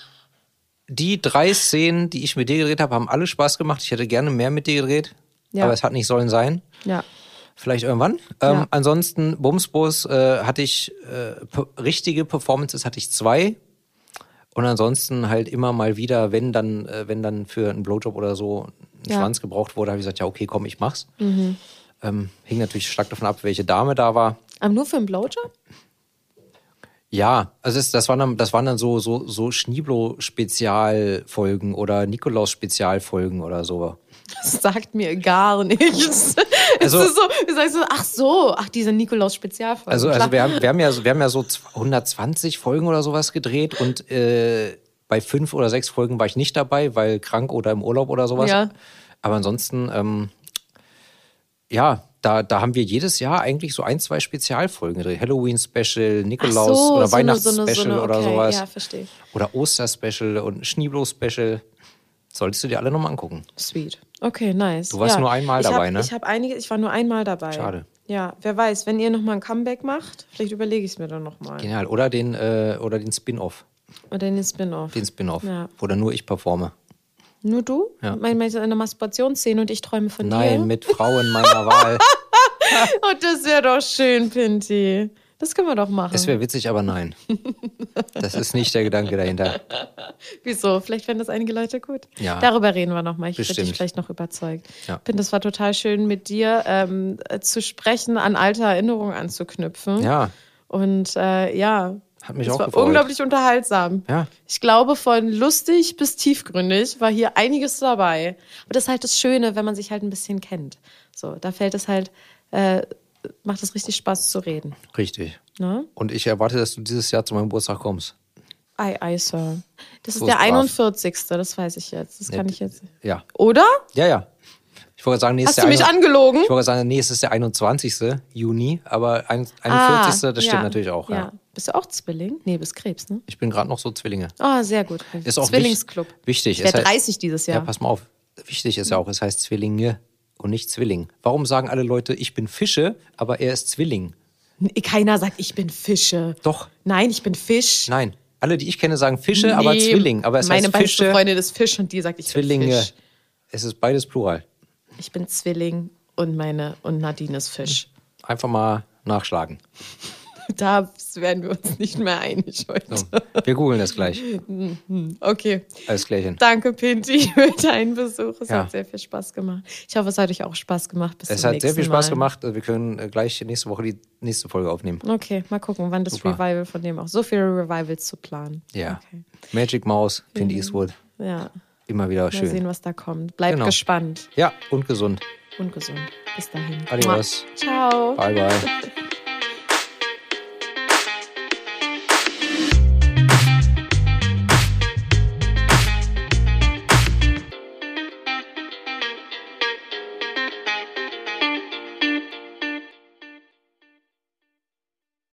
die drei Szenen, die ich mit dir gedreht habe, haben alle Spaß gemacht. Ich hätte gerne mehr mit dir gedreht, Ja. aber es hat nicht sollen sein. Ja. Vielleicht irgendwann. Ähm, Ja. Ansonsten, Bumsbus äh, hatte ich äh, richtige Performances hatte ich zwei. Und ansonsten halt immer mal wieder, wenn dann, äh, wenn dann für einen Blowjob oder so ein Ja. Mhm. Schwanz gebraucht wurde, habe ich gesagt, ja, okay, komm, ich mach's. Ähm, hing natürlich stark davon ab, welche Dame da war. Aber nur für einen Blowjob? Ja, also das, das waren dann, das waren dann so, so, so Schneeblo-Spezialfolgen oder Nikolaus-Spezialfolgen oder so. Das sagt mir gar nichts. Also- ist so, sagst so, ach so, ach, diese Nikolaus-Spezialfolge. Also, also wir, haben, wir, haben ja, so- wir haben ja so 120 Folgen oder sowas gedreht und äh, bei fünf oder sechs Folgen war ich nicht dabei, weil krank oder im Urlaub oder sowas. Ja. Aber ansonsten, ähm, ja, da, da haben wir jedes Jahr eigentlich so ein, zwei Spezialfolgen gedreht. Halloween-Special, Nikolaus- so, oder so Weihnachts-Special so eine- oder okay, sowas. Ja, verstehe. Oder Oster-Special und Schneeblo-Special. Solltest du dir alle nochmal angucken. Sweet. Okay, nice. Du warst ja. nur einmal ich dabei, hab, ne? Ich habe einige, ich war nur einmal dabei. Schade. Ja, wer weiß, wenn ihr nochmal ein Comeback macht, vielleicht überlege ich es mir dann nochmal. Genial. Oder den, äh, oder den Spin-Off. Oder den Spin-off. Den Spin-Off. Ja. Wo dann nur ich performe. Nur du? Ja. Mein, meinst du eine Masturbationsszene und ich träume von Nein, dir? mit Frauen meiner Wahl. [laughs] Oh, das wäre doch schön, Pinti. Das können wir doch machen. Es wäre witzig, aber nein. Das ist nicht der Gedanke dahinter. [laughs] Wieso? Vielleicht fänden das einige Leute gut. Ja. Darüber reden wir nochmal. Ich werde dich Bestimmt. vielleicht noch überzeugt. Ja. Pin, das war total schön, mit dir ähm, äh, zu sprechen, an alte Erinnerungen anzuknüpfen. Ja, Und äh, ja, Hat mich es auch war gefreut. unglaublich unterhaltsam. Ja. Ich glaube, von lustig bis tiefgründig war hier einiges dabei. Aber das ist halt das Schöne, wenn man sich halt ein bisschen kennt. So, da fällt es halt, äh, macht es richtig Spaß zu reden. richtig. Ne? Und ich erwarte, dass du dieses Jahr zu meinem Geburtstag kommst. Ei, ei, Sir. Das ist So der ist brav. 41. Das weiß ich jetzt. Das kann Ja, ich jetzt. Ja. Oder? Ja, ja. Ich wollte sagen, ist Hast der du mich ein- angelogen? Ich wollte sagen, nee, es ist der 21. Juni, aber ein- 41. Ah, das stimmt ja, natürlich auch. Ja. Bist du auch Zwilling? Nee, bist Krebs, ne? Ich bin gerade noch so Zwillinge. Ah, sehr gut. Ist auch Zwillingsclub. wich- wichtig. Ich werde heißt- 30 dieses Ja, Jahr. pass mal auf. Wichtig ist ja auch, es heißt Zwillinge und nicht Zwilling. Warum sagen alle Leute, ich bin Fische, aber er ist Zwilling? Keiner sagt, ich bin Fische. Doch. Nein, ich bin Fisch. Nein. Alle, die ich kenne, sagen Fische, aber Nee, Zwilling. Aber es meine heißt Fische, Freundin ist Fisch und die sagt, ich bin Zwillinge. Fisch. Es ist beides Plural. Ich bin Zwilling und meine und Nadine ist Fisch. Einfach mal nachschlagen. [laughs] Da werden wir uns nicht mehr einig heute. So, wir googeln das gleich. [laughs] Okay. Alles klärchen. Danke, Pinti, [laughs] für deinen Besuch. Es Ja. hat sehr viel Spaß gemacht. Ich hoffe, es hat euch auch Spaß gemacht. Bis Es zum hat sehr viel Spaß Mal. gemacht. Wir können äh, gleich nächste Woche die nächste Folge aufnehmen. Okay, mal gucken, wann das Super. Revival von dem auch. So viele Revivals zu planen. Ja. Okay. Magic Mouse, Clint Eastwood. Ja. Immer wieder Mal schön. sehen, was da kommt. Bleibt Genau. gespannt. Ja, und gesund. und gesund. Bis dahin. Adios. Ciao. Bye, bye.